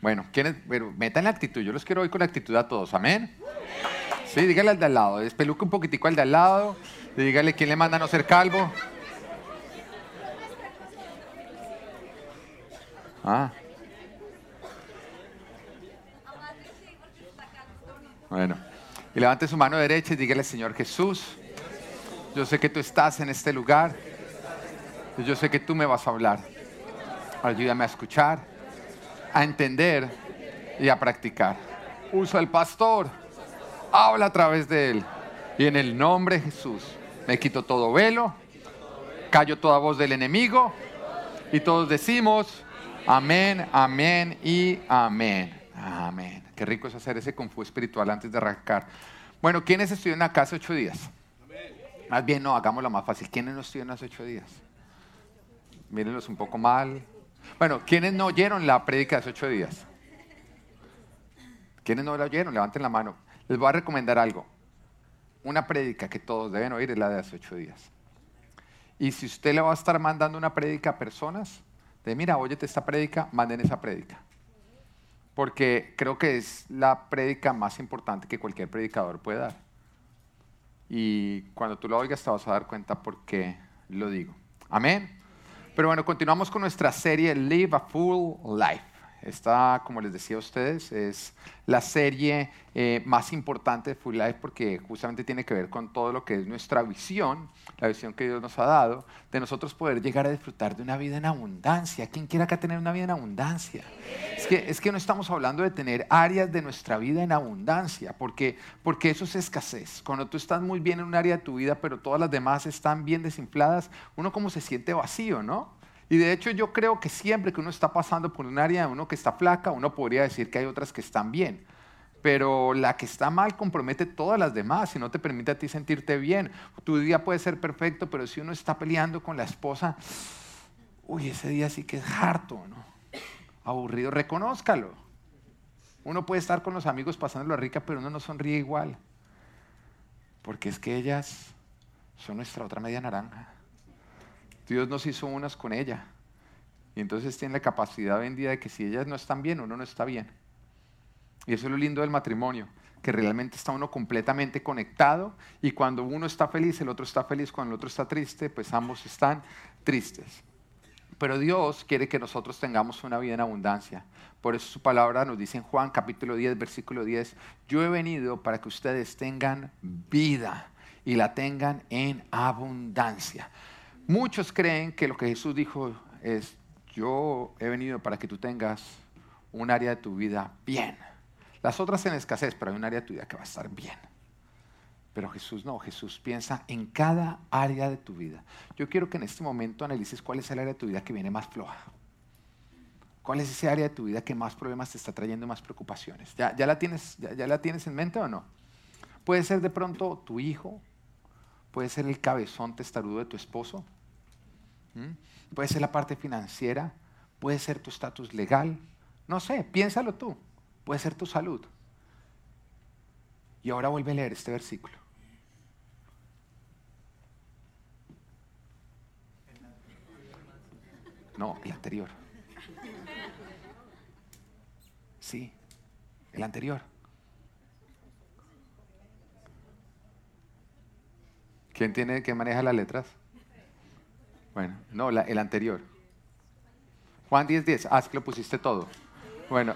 Bueno, ¿quiénes? Pero metan la actitud. Yo los quiero hoy con la actitud a todos. Amén. Sí, dígale al de al lado. Despeluque un poquitico al de al lado. Dígale quién le manda a no ser calvo. Ah. Bueno. Y levante su mano derecha y dígale, Señor Jesús, yo sé que tú estás en este lugar. Yo sé que tú me vas a hablar. Ayúdame a escuchar, a entender y a practicar. Usa el pastor. Habla a través de él. Y en el nombre de Jesús me quito todo velo, callo toda voz del enemigo y todos decimos amén, amén y amén. Amén. Qué rico es hacer ese confú espiritual antes de arrancar. Bueno, ¿quiénes estuvieron la casa ocho días? Más bien, no, hagámoslo más fácil. ¿Quiénes no estuvieron hace ocho días? Mírenlos un poco mal. Bueno, ¿quiénes no oyeron la prédica de hace ocho días? ¿Quiénes no la oyeron? Levanten la mano. Les voy a recomendar algo. Una prédica que todos deben oír es la de hace ocho días. Y si usted le va a estar mandando una prédica a personas, de mira, óyete esta prédica, manden esa prédica. Porque creo que es la prédica más importante que cualquier predicador puede dar. Y cuando tú lo oigas te vas a dar cuenta por qué lo digo. Amén. Pero bueno, continuamos con nuestra serie Live a Full Life. Esta, como les decía a ustedes, es la serie eh, más importante de Full Life porque justamente tiene que ver con todo lo que es nuestra visión, la visión que Dios nos ha dado, de nosotros poder llegar a disfrutar de una vida en abundancia. ¿Quién quiere acá tener una vida en abundancia? Es que, es que no estamos hablando de tener áreas de nuestra vida en abundancia, porque, porque eso es escasez. Cuando tú estás muy bien en un área de tu vida, pero todas las demás están bien desinfladas, uno como se siente vacío, ¿no? Y de hecho yo creo que siempre que uno está pasando por un área, uno que está flaca, uno podría decir que hay otras que están bien. Pero la que está mal compromete todas las demás y no te permite a ti sentirte bien. Tu día puede ser perfecto, pero si uno está peleando con la esposa, uy, ese día sí que es harto, ¿no? Aburrido, reconózcalo. Uno puede estar con los amigos pasándolo rica, pero uno no sonríe igual. Porque es que ellas son nuestra otra media naranja. Dios nos hizo unas con ella. Y entonces tiene la capacidad vendida de que si ellas no están bien, uno no está bien. Y eso es lo lindo del matrimonio, que realmente está uno completamente conectado y cuando uno está feliz, el otro está feliz, cuando el otro está triste, pues ambos están tristes. Pero Dios quiere que nosotros tengamos una vida en abundancia. Por eso su palabra nos dice en Juan capítulo 10, versículo 10, yo he venido para que ustedes tengan vida y la tengan en abundancia. Muchos creen que lo que Jesús dijo es, yo he venido para que tú tengas un área de tu vida bien. Las otras en escasez, pero hay un área de tu vida que va a estar bien. Pero Jesús no, Jesús piensa en cada área de tu vida. Yo quiero que en este momento analices cuál es el área de tu vida que viene más floja. ¿Cuál es ese área de tu vida que más problemas te está trayendo, más preocupaciones? ¿Ya, ya la, tienes, ya la tienes en mente o no? Puede ser de pronto tu hijo, puede ser el cabezón testarudo de tu esposo, ¿Mm? Puede ser la parte financiera, puede ser tu estatus legal, no sé, piénsalo tú, puede ser tu salud. Y ahora vuelve a leer este versículo. No, el anterior. Sí, el anterior. ¿Quién tiene que maneja las letras? Bueno, no, el anterior. Juan 10:10. 10. Ah, es que lo pusiste todo. Bueno,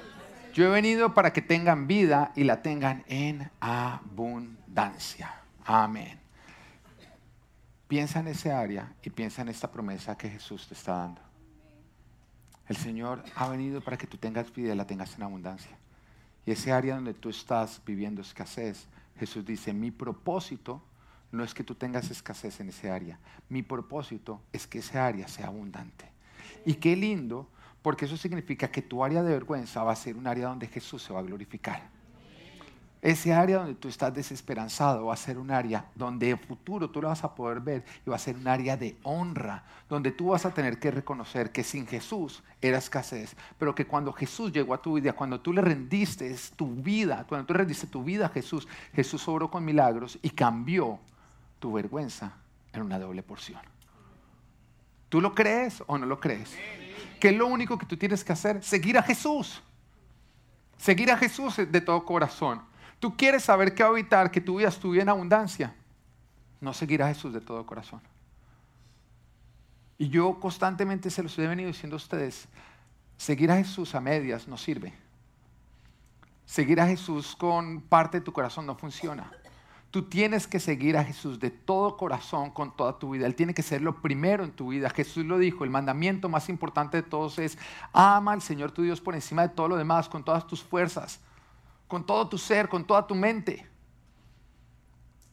yo he venido para que tengan vida y la tengan en abundancia. Amén. Piensa en ese área y piensa en esta promesa que Jesús te está dando. El Señor ha venido para que tú tengas vida y la tengas en abundancia. Y ese área donde tú estás viviendo escasez, Jesús dice, mi propósito no es que tú tengas escasez en ese área. Mi propósito es que ese área sea abundante. Y qué lindo, porque eso significa que tu área de vergüenza va a ser un área donde Jesús se va a glorificar. Ese área donde tú estás desesperanzado va a ser un área donde en futuro tú lo vas a poder ver y va a ser un área de honra, donde tú vas a tener que reconocer que sin Jesús era escasez, pero que cuando Jesús llegó a tu vida, cuando tú le rendiste tu vida, cuando tú rendiste tu vida a Jesús, Jesús obró con milagros y cambió tu vergüenza en una doble porción. ¿Tú lo crees o no lo crees? ¿Qué es lo único que tú tienes que hacer? Seguir a Jesús. Seguir a Jesús de todo corazón. Tú quieres saber qué evitar que tu vida estuviera en abundancia. No seguir a Jesús de todo corazón. Y yo constantemente se los he venido diciendo a ustedes, seguir a Jesús a medias no sirve. Seguir a Jesús con parte de tu corazón no funciona. Tú tienes que seguir a Jesús de todo corazón, con toda tu vida. Él tiene que ser lo primero en tu vida. Jesús lo dijo, el mandamiento más importante de todos es, ama al Señor tu Dios por encima de todo lo demás, con todas tus fuerzas, con todo tu ser, con toda tu mente.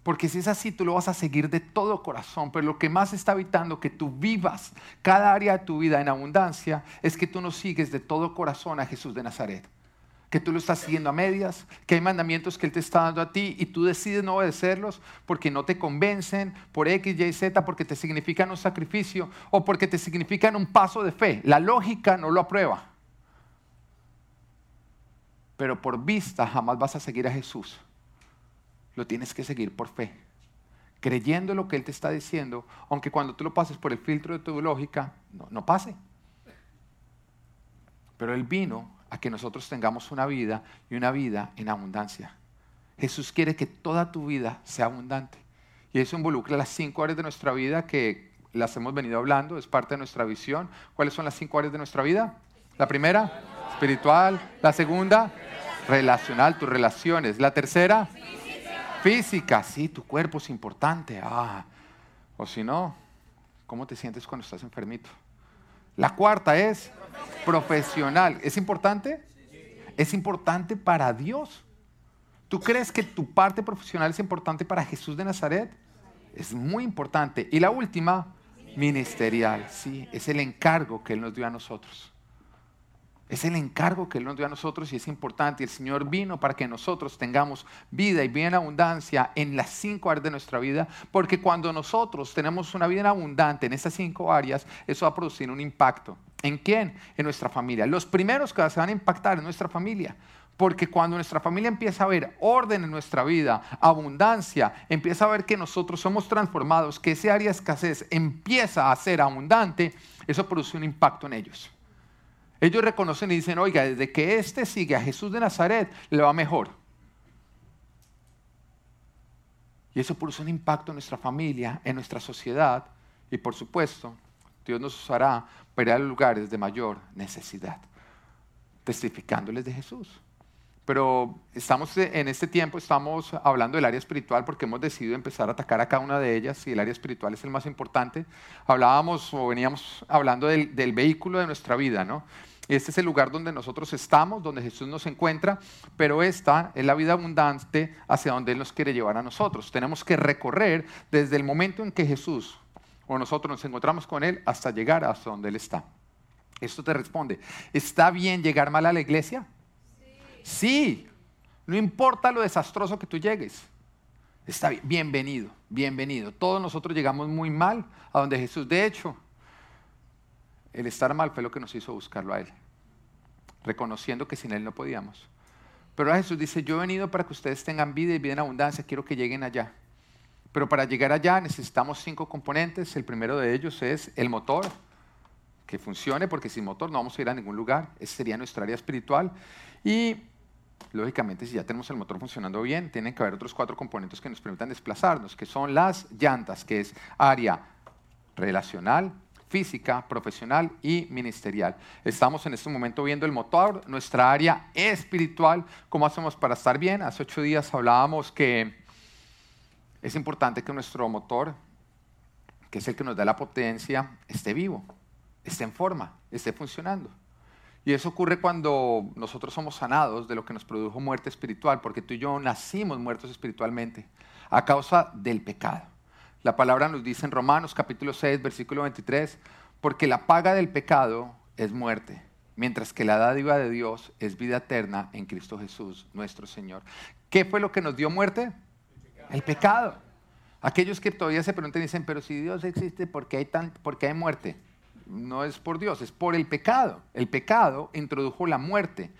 Porque si es así, tú lo vas a seguir de todo corazón. Pero lo que más está evitando que tú vivas cada área de tu vida en abundancia es que tú no sigues de todo corazón a Jesús de Nazaret que tú lo estás siguiendo a medias, que hay mandamientos que Él te está dando a ti y tú decides no obedecerlos porque no te convencen por X, Y, Z, porque te significan un sacrificio o porque te significan un paso de fe. La lógica no lo aprueba. Pero por vista jamás vas a seguir a Jesús. Lo tienes que seguir por fe, creyendo lo que Él te está diciendo, aunque cuando tú lo pases por el filtro de tu lógica, no, no pase. Pero Él vino a que nosotros tengamos una vida y una vida en abundancia. Jesús quiere que toda tu vida sea abundante. Y eso involucra las cinco áreas de nuestra vida que las hemos venido hablando, es parte de nuestra visión. ¿Cuáles son las cinco áreas de nuestra vida? La primera, espiritual. La segunda, relacional, tus relaciones. La tercera, física. Sí, tu cuerpo es importante. Ah, o si no, ¿cómo te sientes cuando estás enfermito? La cuarta es profesional. ¿Es importante? Es importante para Dios. ¿Tú crees que tu parte profesional es importante para Jesús de Nazaret? Es muy importante. Y la última, ministerial. Sí, es el encargo que Él nos dio a nosotros. Es el encargo que Él nos dio a nosotros y es importante. El Señor vino para que nosotros tengamos vida y vida en abundancia en las cinco áreas de nuestra vida, porque cuando nosotros tenemos una vida en abundante en esas cinco áreas, eso va a producir un impacto. ¿En quién? En nuestra familia. Los primeros que se van a impactar en nuestra familia. Porque cuando nuestra familia empieza a ver orden en nuestra vida, abundancia, empieza a ver que nosotros somos transformados, que ese área de escasez empieza a ser abundante, eso produce un impacto en ellos. Ellos reconocen y dicen, oiga, desde que éste sigue a Jesús de Nazaret, le va mejor. Y eso produce un impacto en nuestra familia, en nuestra sociedad y por supuesto, Dios nos usará para ir a lugares de mayor necesidad, testificándoles de Jesús. Pero estamos en este tiempo, estamos hablando del área espiritual porque hemos decidido empezar a atacar a cada una de ellas y el área espiritual es el más importante. Hablábamos o veníamos hablando del, del vehículo de nuestra vida, ¿no? Este es el lugar donde nosotros estamos, donde Jesús nos encuentra, pero esta es la vida abundante hacia donde Él nos quiere llevar a nosotros. Tenemos que recorrer desde el momento en que Jesús o nosotros nos encontramos con Él hasta llegar hasta donde Él está. Esto te responde, ¿está bien llegar mal a la iglesia? Sí. No importa lo desastroso que tú llegues. Está bien, bienvenido, bienvenido. Todos nosotros llegamos muy mal a donde Jesús. De hecho, el estar mal fue lo que nos hizo buscarlo a Él reconociendo que sin Él no podíamos. Pero Jesús dice, yo he venido para que ustedes tengan vida y vida en abundancia, quiero que lleguen allá. Pero para llegar allá necesitamos cinco componentes. El primero de ellos es el motor, que funcione, porque sin motor no vamos a ir a ningún lugar. Esa sería nuestra área espiritual. Y lógicamente, si ya tenemos el motor funcionando bien, tienen que haber otros cuatro componentes que nos permitan desplazarnos, que son las llantas, que es área relacional, física, profesional y ministerial. Estamos en este momento viendo el motor, nuestra área espiritual, cómo hacemos para estar bien. Hace ocho días hablábamos que es importante que nuestro motor, que es el que nos da la potencia, esté vivo, esté en forma, esté funcionando. Y eso ocurre cuando nosotros somos sanados de lo que nos produjo muerte espiritual, porque tú y yo nacimos muertos espiritualmente a causa del pecado. La palabra nos dice en Romanos capítulo 6, versículo 23, porque la paga del pecado es muerte, mientras que la dádiva de Dios es vida eterna en Cristo Jesús, nuestro Señor. ¿Qué fue lo que nos dio muerte? El pecado. Aquellos que todavía se preguntan y dicen, pero si Dios existe, ¿por qué hay, tan, por qué hay muerte? No es por Dios, es por el pecado. El pecado introdujo la muerte.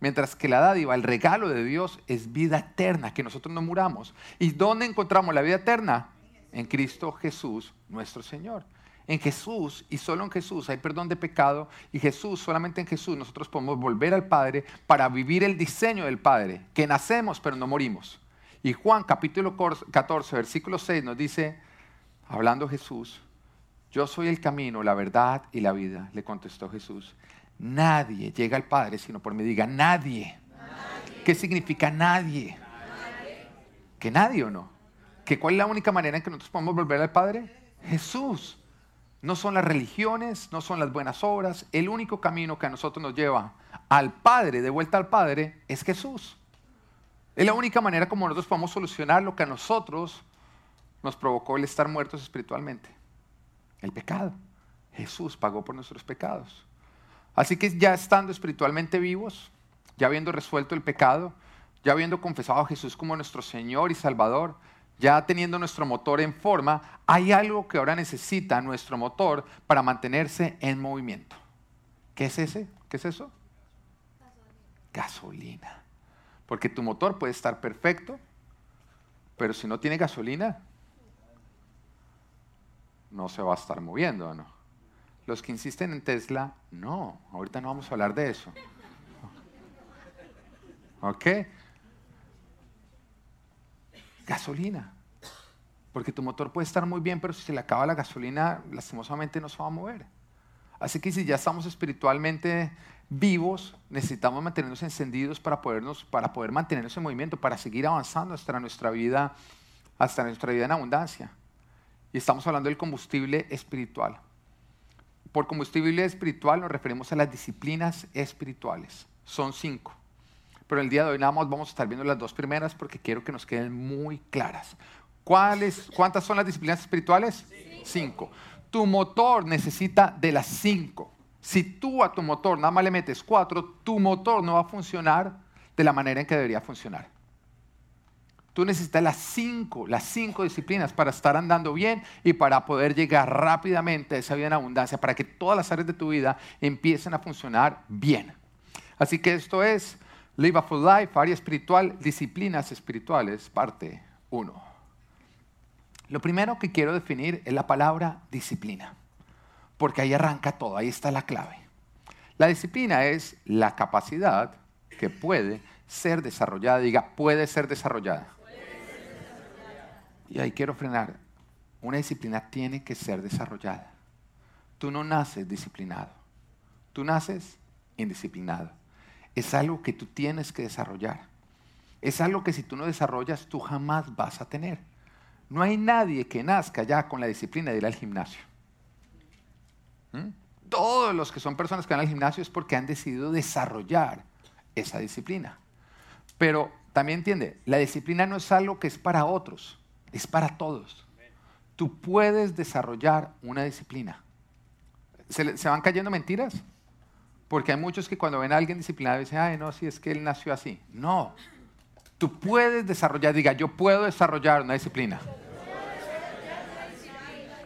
Mientras que la dádiva, el regalo de Dios es vida eterna, que nosotros no muramos. ¿Y dónde encontramos la vida eterna? En Cristo Jesús nuestro Señor. En Jesús y solo en Jesús hay perdón de pecado y Jesús, solamente en Jesús nosotros podemos volver al Padre para vivir el diseño del Padre, que nacemos pero no morimos. Y Juan capítulo 14, versículo 6 nos dice, hablando Jesús, yo soy el camino, la verdad y la vida, le contestó Jesús. Nadie llega al Padre sino por mí. Diga, nadie. ¿Qué significa nadie? nadie? ¿Que nadie o no? ¿Que cuál es la única manera en que nosotros podemos volver al Padre? Jesús. No son las religiones, no son las buenas obras. El único camino que a nosotros nos lleva al Padre, de vuelta al Padre, es Jesús. Es la única manera como nosotros podemos solucionar lo que a nosotros nos provocó el estar muertos espiritualmente. El pecado. Jesús pagó por nuestros pecados. Así que ya estando espiritualmente vivos, ya habiendo resuelto el pecado, ya habiendo confesado a Jesús como nuestro Señor y Salvador, ya teniendo nuestro motor en forma, hay algo que ahora necesita nuestro motor para mantenerse en movimiento. ¿Qué es ese? ¿Qué es eso? Gasolina. gasolina. Porque tu motor puede estar perfecto, pero si no tiene gasolina, no se va a estar moviendo, ¿no? Los que insisten en Tesla, no, ahorita no vamos a hablar de eso. ¿Ok? Gasolina. Porque tu motor puede estar muy bien, pero si se le acaba la gasolina, lastimosamente no se va a mover. Así que si ya estamos espiritualmente vivos, necesitamos mantenernos encendidos para, podernos, para poder mantenernos en movimiento, para seguir avanzando hasta nuestra vida, hasta nuestra vida en abundancia. Y estamos hablando del combustible espiritual. Por combustible espiritual nos referimos a las disciplinas espirituales. Son cinco. Pero el día de hoy nada más vamos a estar viendo las dos primeras porque quiero que nos queden muy claras. ¿Cuáles, ¿Cuántas son las disciplinas espirituales? Cinco. Tu motor necesita de las cinco. Si tú a tu motor nada más le metes cuatro, tu motor no va a funcionar de la manera en que debería funcionar. Tú necesitas las cinco, las cinco disciplinas para estar andando bien y para poder llegar rápidamente a esa vida en abundancia, para que todas las áreas de tu vida empiecen a funcionar bien. Así que esto es Live a Full Life, área espiritual, disciplinas espirituales, parte 1. Lo primero que quiero definir es la palabra disciplina, porque ahí arranca todo, ahí está la clave. La disciplina es la capacidad que puede ser desarrollada, diga, puede ser desarrollada. Y ahí quiero frenar. Una disciplina tiene que ser desarrollada. Tú no naces disciplinado. Tú naces indisciplinado. Es algo que tú tienes que desarrollar. Es algo que si tú no desarrollas, tú jamás vas a tener. No hay nadie que nazca ya con la disciplina de ir al gimnasio. ¿Mm? Todos los que son personas que van al gimnasio es porque han decidido desarrollar esa disciplina. Pero también entiende, la disciplina no es algo que es para otros es para todos. Tú puedes desarrollar una disciplina. ¿Se, van cayendo mentiras? Porque hay muchos que cuando ven a alguien disciplinado dicen, ay, no, si es que él nació así. No. Tú puedes desarrollar, diga, yo puedo desarrollar una disciplina.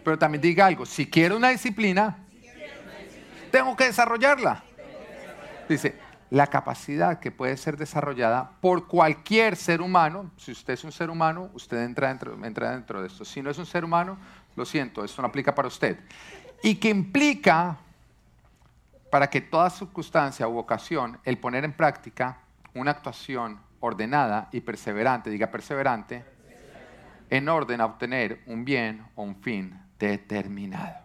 Pero también diga algo, si quiero una disciplina, tengo que desarrollarla. Dice, la capacidad que puede ser desarrollada por cualquier ser humano. Si usted es un ser humano, usted entra dentro, entra dentro de esto. Si no es un ser humano, lo siento, esto no aplica para usted. Y que implica, para que toda circunstancia u ocasión, el poner en práctica una actuación ordenada y perseverante, diga perseverante, en orden a obtener un bien o un fin determinado.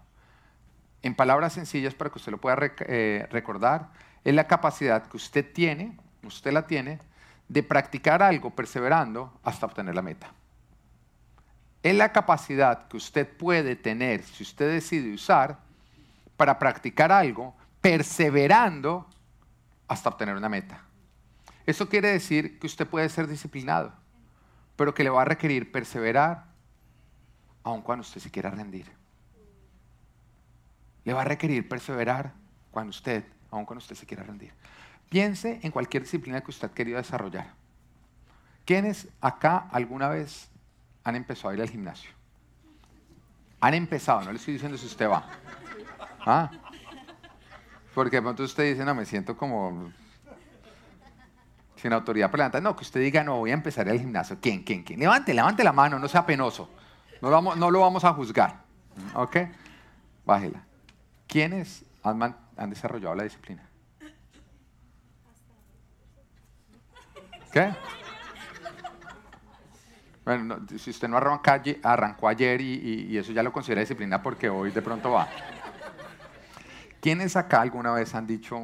En palabras sencillas, para que usted lo pueda eh, recordar, es la capacidad que usted tiene, usted la tiene, de practicar algo perseverando hasta obtener la meta. Es la capacidad que usted puede tener, si usted decide usar, para practicar algo perseverando hasta obtener una meta. Eso quiere decir que usted puede ser disciplinado, pero que le va a requerir perseverar aun cuando usted se quiera rendir. Le va a requerir perseverar cuando usted aun cuando usted se quiera rendir. Piense en cualquier disciplina que usted ha querido desarrollar. ¿Quiénes acá alguna vez han empezado a ir al gimnasio? Han empezado, no le estoy diciendo si usted va. ¿Ah? Porque de pronto usted dice, no, me siento como sin autoridad para levantar. No, que usted diga, no, voy a empezar al gimnasio. ¿Quién, quién, quién? Levante, levante la mano, no sea penoso. No lo vamos, no lo vamos a juzgar. ¿Ok? Bájela. ¿Quiénes han desarrollado la disciplina? ¿Qué? Bueno, si usted no arrancó, ayer y, eso ya lo considera disciplina porque hoy de pronto va. ¿Quiénes acá alguna vez han dicho,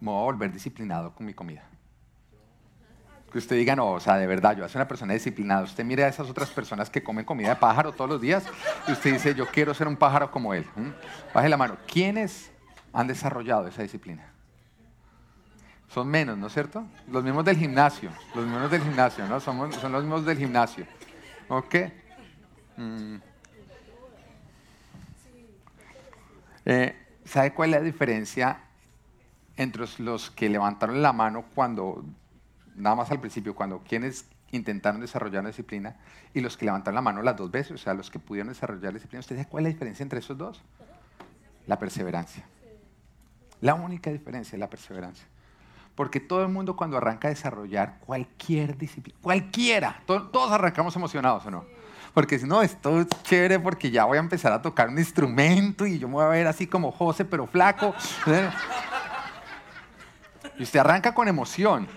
me voy a volver disciplinado con mi comida? Que usted diga, no, o sea, de verdad, yo soy una persona disciplinada. Usted mire a esas otras personas que comen comida de pájaro todos los días y usted dice, yo quiero ser un pájaro como él. Baje la mano. ¿Quiénes han desarrollado esa disciplina? Son menos, ¿no es cierto? Los mismos del gimnasio, los mismos del gimnasio, ¿no? Son los mismos del gimnasio. ¿Ok? Mm. Eh, ¿Sabe cuál es la diferencia entre los que levantaron la mano cuando, nada más al principio, cuando quienes intentaron desarrollar la disciplina y los que levantaron la mano las dos veces, o sea, los que pudieron desarrollar la disciplina? ¿Usted sabe cuál es la diferencia entre esos dos? La perseverancia. La única diferencia es la perseverancia. Porque todo el mundo cuando arranca a desarrollar cualquier disciplina, cualquiera, todos arrancamos emocionados o no. Porque si no, esto es chévere porque ya voy a empezar a tocar un instrumento y yo me voy a ver así como José, pero flaco. Y usted arranca con emoción.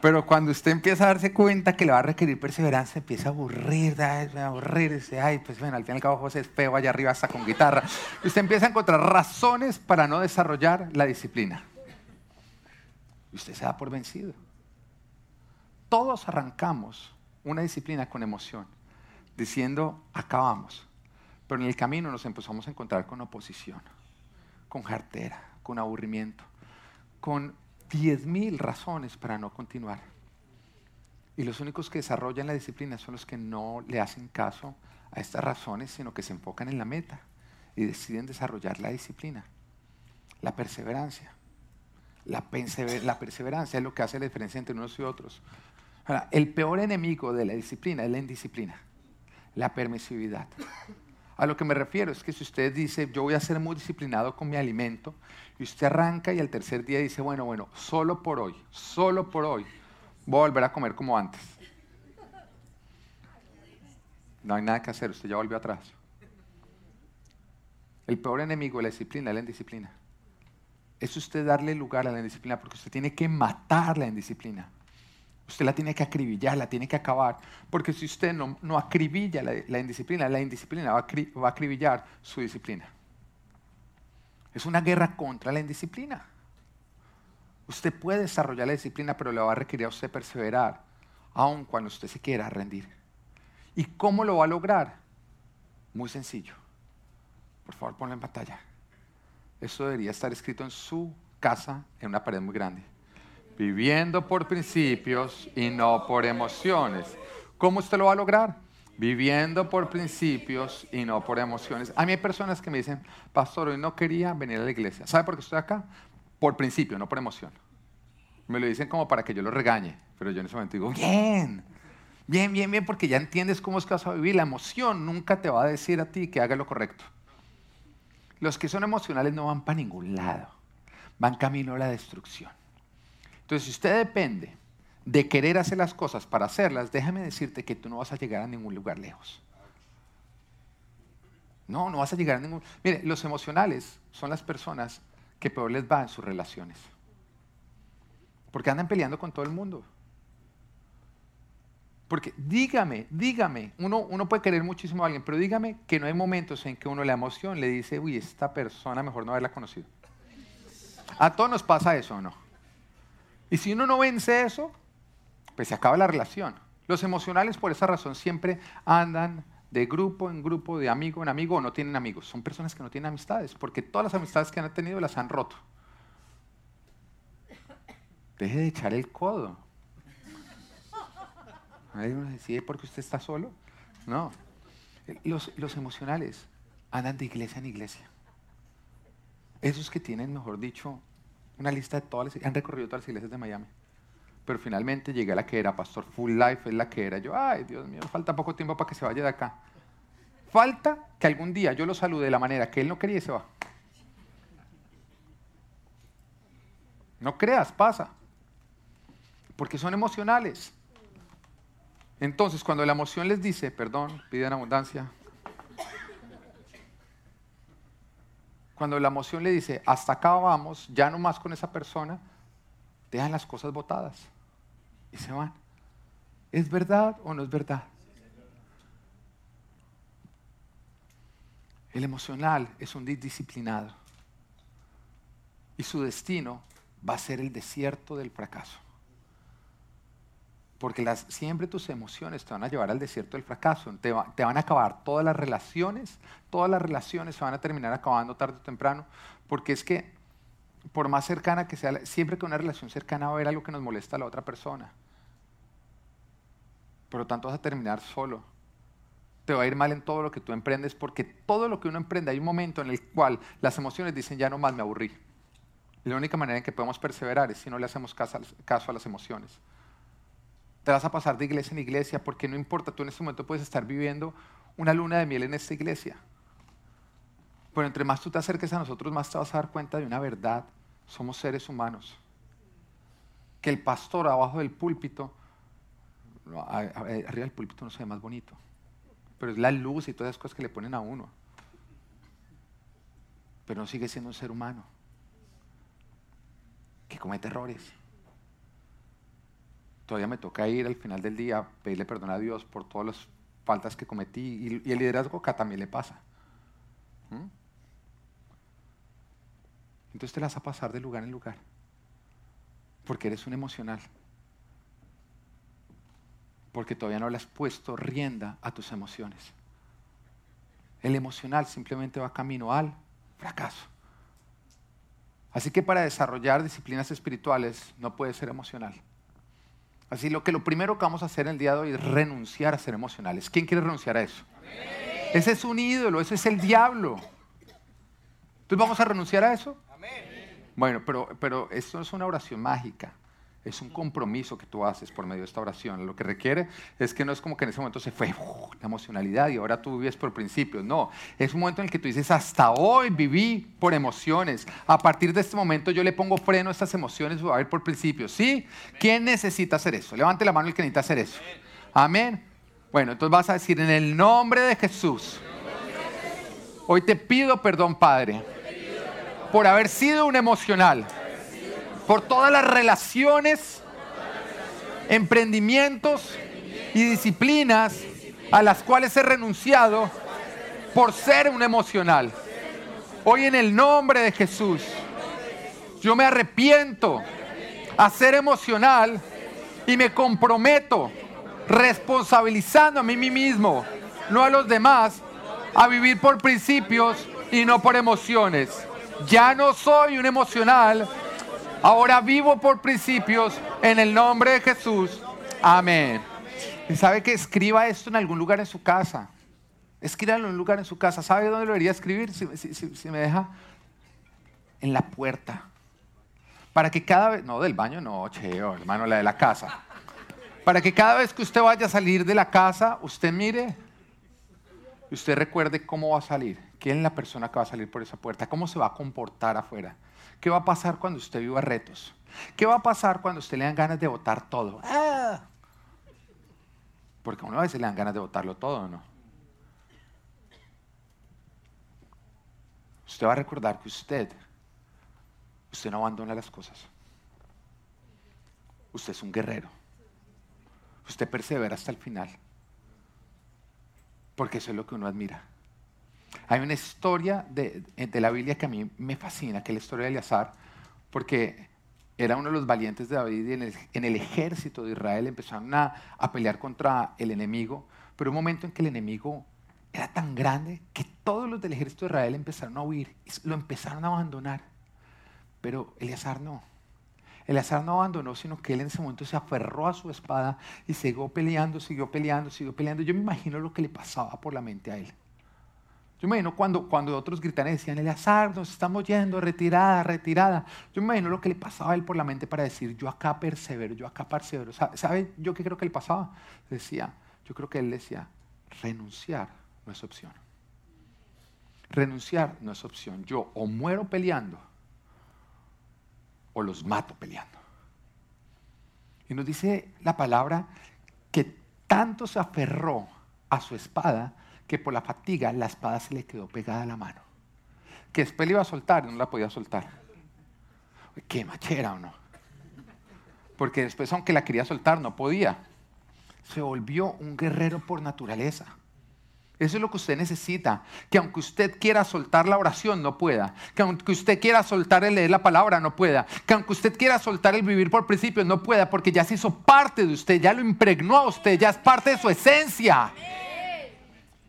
Pero cuando usted empieza a darse cuenta que le va a requerir perseverancia, empieza a aburrir, a aburrirse. Ay, pues bueno, al fin y al cabo José es feo allá arriba hasta con guitarra. Y usted empieza a encontrar razones para no desarrollar la disciplina usted se da por vencido. Todos arrancamos una disciplina con emoción, diciendo, acabamos. Pero en el camino nos empezamos a encontrar con oposición, con jartera, con aburrimiento, con diez mil razones para no continuar. Y los únicos que desarrollan la disciplina son los que no le hacen caso a estas razones, sino que se enfocan en la meta y deciden desarrollar la disciplina, la perseverancia. La, perseverancia es lo que hace la diferencia entre unos y otros. el peor enemigo de la disciplina es la indisciplina, la permisividad. A lo que me refiero es que si usted dice, yo voy a ser muy disciplinado con mi alimento, y usted arranca y al tercer día dice, bueno, bueno, solo por hoy, solo por hoy, voy a volver a comer como antes. No hay nada que hacer, usted ya volvió atrás. El peor enemigo de la disciplina es la indisciplina es usted darle lugar a la indisciplina, porque usted tiene que matar la indisciplina. Usted la tiene que acribillar, la tiene que acabar. Porque si usted no, no acribilla la, indisciplina, la indisciplina va a, acribillar su disciplina. Es una guerra contra la indisciplina. Usted puede desarrollar la disciplina, pero le va a requerir a usted perseverar, aun cuando usted se quiera rendir. ¿Y cómo lo va a lograr? Muy sencillo. Por favor, ponlo en pantalla. Eso debería estar escrito en su casa en una pared muy grande. Viviendo por principios y no por emociones. ¿Cómo usted lo va a lograr? Viviendo por principios y no por emociones. A mí hay personas que me dicen, pastor, hoy no quería venir a la iglesia. ¿Sabe por qué estoy acá? Por principio, no por emoción. Me lo dicen como para que yo lo regañe, pero yo en ese momento digo, bien, bien, bien, bien, porque ya entiendes cómo es que vas a vivir. La emoción nunca te va a decir a ti que haga lo correcto. Los que son emocionales no van para ningún lado, van camino a la destrucción. Entonces, si usted depende de querer hacer las cosas para hacerlas, déjame decirte que tú no vas a llegar a ningún lugar lejos. No, no vas a llegar a ningún... Mire, los emocionales son las personas que peor les va en sus relaciones. Porque andan peleando con todo el mundo. Porque dígame, dígame, uno, uno puede querer muchísimo a alguien, pero dígame que no hay momentos en que uno la emoción le dice, uy, esta persona mejor no haberla conocido. A todos nos pasa eso, ¿o no? Y si uno no vence eso, pues se acaba la relación. Los emocionales por esa razón siempre andan de grupo en grupo, de amigo en amigo, o no tienen amigos. Son personas que no tienen amistades, porque todas las amistades que han tenido las han roto. Deje de echar el codo. Nadie uno decide porque usted está solo. No. Los, los emocionales andan de iglesia en iglesia. Esos que tienen, mejor dicho, una lista de todas las, han recorrido todas las iglesias de Miami. Pero finalmente llegué a la que era Pastor Full Life, es la que era. Yo, ay, Dios mío, falta poco tiempo para que se vaya de acá. Falta que algún día yo lo salude de la manera que él no quería y se va. No creas, pasa. Porque son emocionales. Entonces, cuando la emoción les dice, perdón, piden abundancia, Cuando la emoción le dice, hasta acá vamos, ya no más con esa persona, dejan las cosas botadas y se van. ¿Es verdad o no es verdad? El emocional es un disciplinado y su destino va a ser el desierto del fracaso. Porque las, siempre tus emociones te van a llevar al desierto del fracaso, te, van a acabar todas las relaciones, todas las relaciones se van a terminar acabando tarde o temprano, porque es que por más cercana que sea, siempre que una relación cercana va a haber algo que nos molesta a la otra persona. Por lo tanto vas a terminar solo. Te va a ir mal en todo lo que tú emprendes, porque todo lo que uno emprende hay un momento en el cual las emociones dicen ya no más me aburrí. La única manera en que podemos perseverar es si no le hacemos caso a las emociones. Te vas a pasar de iglesia en iglesia porque no importa, tú en este momento puedes estar viviendo una luna de miel en esta iglesia. Pero entre más tú te acerques a nosotros, más te vas a dar cuenta de una verdad. Somos seres humanos. Que el pastor abajo del púlpito, arriba del púlpito no se ve más bonito, pero es la luz y todas esas cosas que le ponen a uno. Pero no sigue siendo un ser humano que comete errores. Todavía me toca ir al final del día, pedirle perdón a Dios por todas las faltas que cometí y, el liderazgo acá también le pasa. ¿Mm? Entonces te las vas a pasar de lugar en lugar, porque eres un emocional, porque todavía no le has puesto rienda a tus emociones. El emocional simplemente va camino al fracaso. Así que para desarrollar disciplinas espirituales no puede ser emocional. Así lo que lo primero que vamos a hacer el día de hoy es renunciar a ser emocionales. ¿Quién quiere renunciar a eso? Ese es un ídolo, ese es el diablo. Entonces vamos a renunciar a eso. Bueno, pero, pero esto no es una oración mágica es un compromiso que tú haces por medio de esta oración. Lo que requiere es que no es como que en ese momento se fue la emocionalidad y ahora tú vives por principios. No, es un momento en el que tú dices, hasta hoy viví por emociones. A partir de este momento yo le pongo freno a estas emociones, voy a ver por principios. ¿Sí? ¿Quién necesita hacer eso? Levante la mano el que necesita hacer eso. Amén. Bueno, entonces vas a decir, en el nombre de Jesús, hoy te pido perdón, Padre, por haber sido un emocional por todas las relaciones, emprendimientos y disciplinas a las cuales he renunciado por ser un emocional. Hoy en el nombre de Jesús, yo me arrepiento a ser emocional y me comprometo responsabilizando a mí mismo, no a los demás, a vivir por principios y no por emociones. Ya no soy un emocional, Ahora vivo por principios en el nombre de Jesús. Amén. Y sabe que escriba esto en algún lugar en su casa. Escríbalo en un lugar en su casa. ¿Sabe dónde lo debería escribir? Si, me deja. En la puerta. Para que cada vez. No, del baño no, cheo, hermano, la de la casa. Para que cada vez que usted vaya a salir de la casa, usted mire y usted recuerde cómo va a salir. ¿Quién es la persona que va a salir por esa puerta? ¿Cómo se va a comportar afuera? ¿Qué va a pasar cuando usted viva retos? ¿Qué va a pasar cuando usted le dan ganas de votar todo? ¡Ah! Porque a uno a le dan ganas de votarlo todo, ¿no? Usted va a recordar que usted, usted no abandona las cosas. Usted es un guerrero. Usted persevera hasta el final. Porque eso es lo que uno admira. Hay una historia de, la Biblia que a mí me fascina, que es la historia de Eleazar, porque era uno de los valientes de David y en el, ejército de Israel empezaron a, a, pelear contra el enemigo, pero un momento en que el enemigo era tan grande que todos los del ejército de Israel empezaron a huir, lo empezaron a abandonar, pero Eleazar no. Eleazar no abandonó, sino que él en ese momento se aferró a su espada y siguió peleando, siguió peleando, siguió peleando. Yo me imagino lo que le pasaba por la mente a él. Yo me imagino cuando, cuando otros gritan y decían, Eleazar, nos estamos yendo, retirada, retirada. Yo me imagino lo que le pasaba a él por la mente para decir, yo acá persevero, yo acá persevero. ¿Sabe yo qué creo que le pasaba? Decía, yo creo que él decía, renunciar no es opción. Renunciar no es opción. Yo o muero peleando o los mato peleando. Y nos dice la palabra que tanto se aferró a su espada que por la fatiga la espada se le quedó pegada a la mano. que después le iba a soltar y no la podía soltar. Qué machera o no. Porque después, aunque la quería soltar, no podía. Se volvió un guerrero por naturaleza. Eso es lo que usted necesita. Que aunque usted quiera soltar la oración, no pueda. Que aunque usted quiera soltar el leer la palabra, no pueda. Que aunque usted quiera soltar el vivir por principios, no pueda, porque ya se hizo parte de usted, ya lo impregnó a usted, ya es parte de su esencia.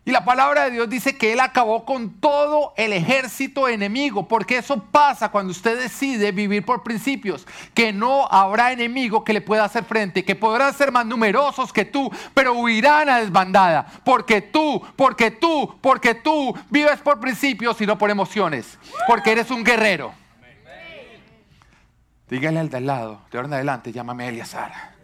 Y la palabra de Dios dice que Él acabó con todo el ejército enemigo, porque eso pasa cuando usted decide vivir por principios, que no habrá enemigo que le pueda hacer frente, que podrán ser más numerosos que tú, pero huirán a desbandada, porque tú, porque tú, porque tú vives por principios y no por emociones, porque eres un guerrero. Dígale al de al lado, de ahora en adelante, llámame Eliasara.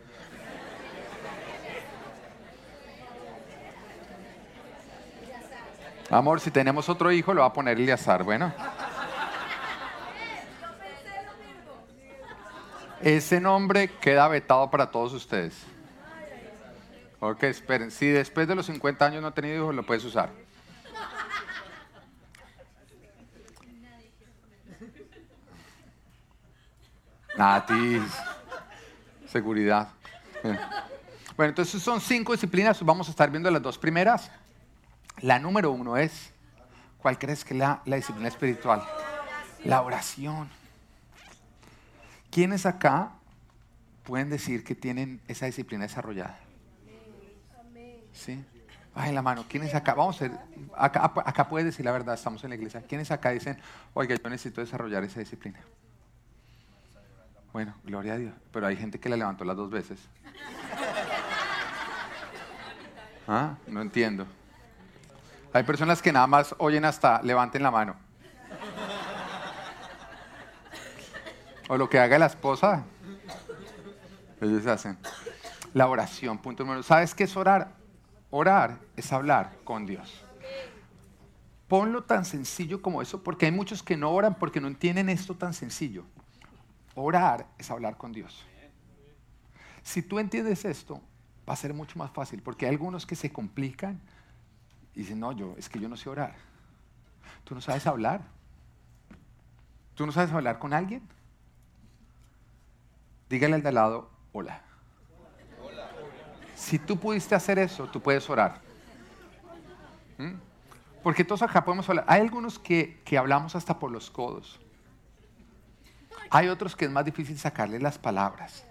Amor, si tenemos otro hijo, lo va a poner Eliazar. Bueno. Ese nombre queda vetado para todos ustedes. Ok, esperen. Si después de los 50 años no ha tenido hijos, lo puedes usar. Natis. Seguridad. Bueno, entonces son cinco disciplinas. Vamos a estar viendo las dos primeras. La número uno es, ¿cuál crees que es la, disciplina espiritual? La oración. ¿Quiénes acá pueden decir que tienen esa disciplina desarrollada? ¿Sí? Ay, la mano. ¿Quiénes acá? Vamos a acá puedes decir la verdad, estamos en la iglesia. ¿Quiénes acá dicen, oiga, yo necesito desarrollar esa disciplina? Bueno, gloria a Dios. Pero hay gente que la levantó las dos veces. ¿Ah? No entiendo. Hay personas que nada más oyen hasta levanten la mano. O lo que haga la esposa, ellos hacen. La oración, punto número. ¿Sabes qué es orar? Orar es hablar con Dios. Ponlo tan sencillo como eso, porque hay muchos que no oran porque no entienden esto tan sencillo. Orar es hablar con Dios. Si tú entiendes esto, va a ser mucho más fácil, porque hay algunos que se complican y dice, no, yo, es que yo no sé orar. Tú no sabes hablar. ¿Tú no sabes hablar con alguien? Dígale al de al lado, hola. Si tú pudiste hacer eso, tú puedes orar. ¿Mm? Porque todos acá podemos hablar. Hay algunos que, que hablamos hasta por los codos. Hay otros que es más difícil sacarle las palabras.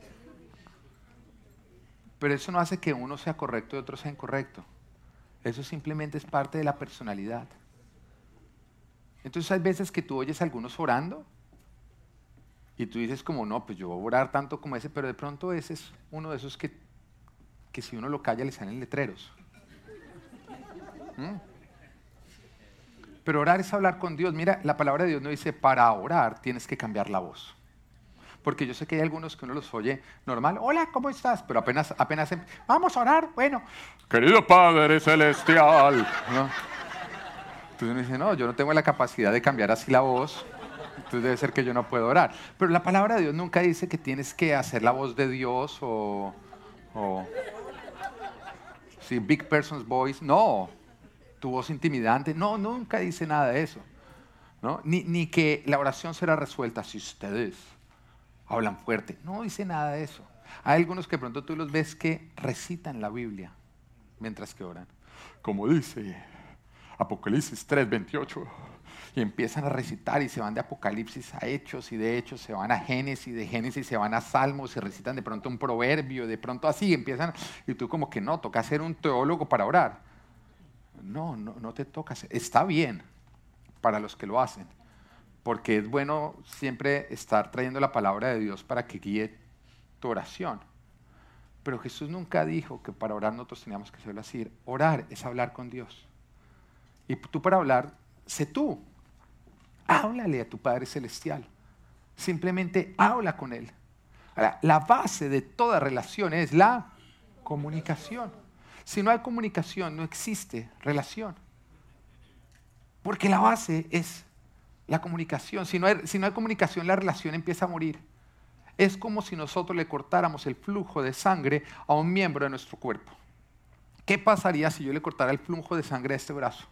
Pero eso no hace que uno sea correcto y otro sea incorrecto. Eso simplemente es parte de la personalidad. Entonces hay veces que tú oyes a algunos orando y tú dices como, no, pues yo voy a orar tanto como ese, pero de pronto ese es uno de esos que, que si uno lo calla le salen letreros. ¿Mm? Pero orar es hablar con Dios. Mira, la palabra de Dios no dice, para orar tienes que cambiar la voz porque yo sé que hay algunos que uno los oye normal, hola, ¿cómo estás? Pero apenas, apenas, em, vamos a orar, bueno, querido Padre Celestial. Entonces uno dice, no, yo no tengo la capacidad de cambiar así la voz, entonces debe ser que yo no puedo orar. Pero la palabra de Dios nunca dice que tienes que hacer la voz de Dios o, o sí, big person's voice, no, tu voz intimidante, no, nunca dice nada de eso. ¿no? Ni, ni que la oración será resuelta si ustedes hablan fuerte. No dice nada de eso. Hay algunos que pronto tú los ves que recitan la Biblia mientras que oran. Como dice Apocalipsis 3:28. Y empiezan a recitar y se van de Apocalipsis a Hechos y de Hechos se van a Génesis, de Génesis se van a Salmos y recitan de pronto un proverbio, de pronto así empiezan y tú como que no, toca ser un teólogo para orar. No, no, no te toca. Está bien para los que lo hacen, porque es bueno siempre estar trayendo la palabra de Dios para que guíe tu oración. Pero Jesús nunca dijo que para orar nosotros teníamos que hacerlo así. Orar es hablar con Dios. Y tú para hablar, sé tú. Háblale a tu Padre Celestial. Simplemente habla con Él. la base de toda relación es la comunicación. Si no hay comunicación, no existe relación. Porque la base es la comunicación. Si no, hay, si no hay comunicación, la relación empieza a morir. Es como si nosotros le cortáramos el flujo de sangre a un miembro de nuestro cuerpo. ¿Qué pasaría si yo le cortara el flujo de sangre a este brazo?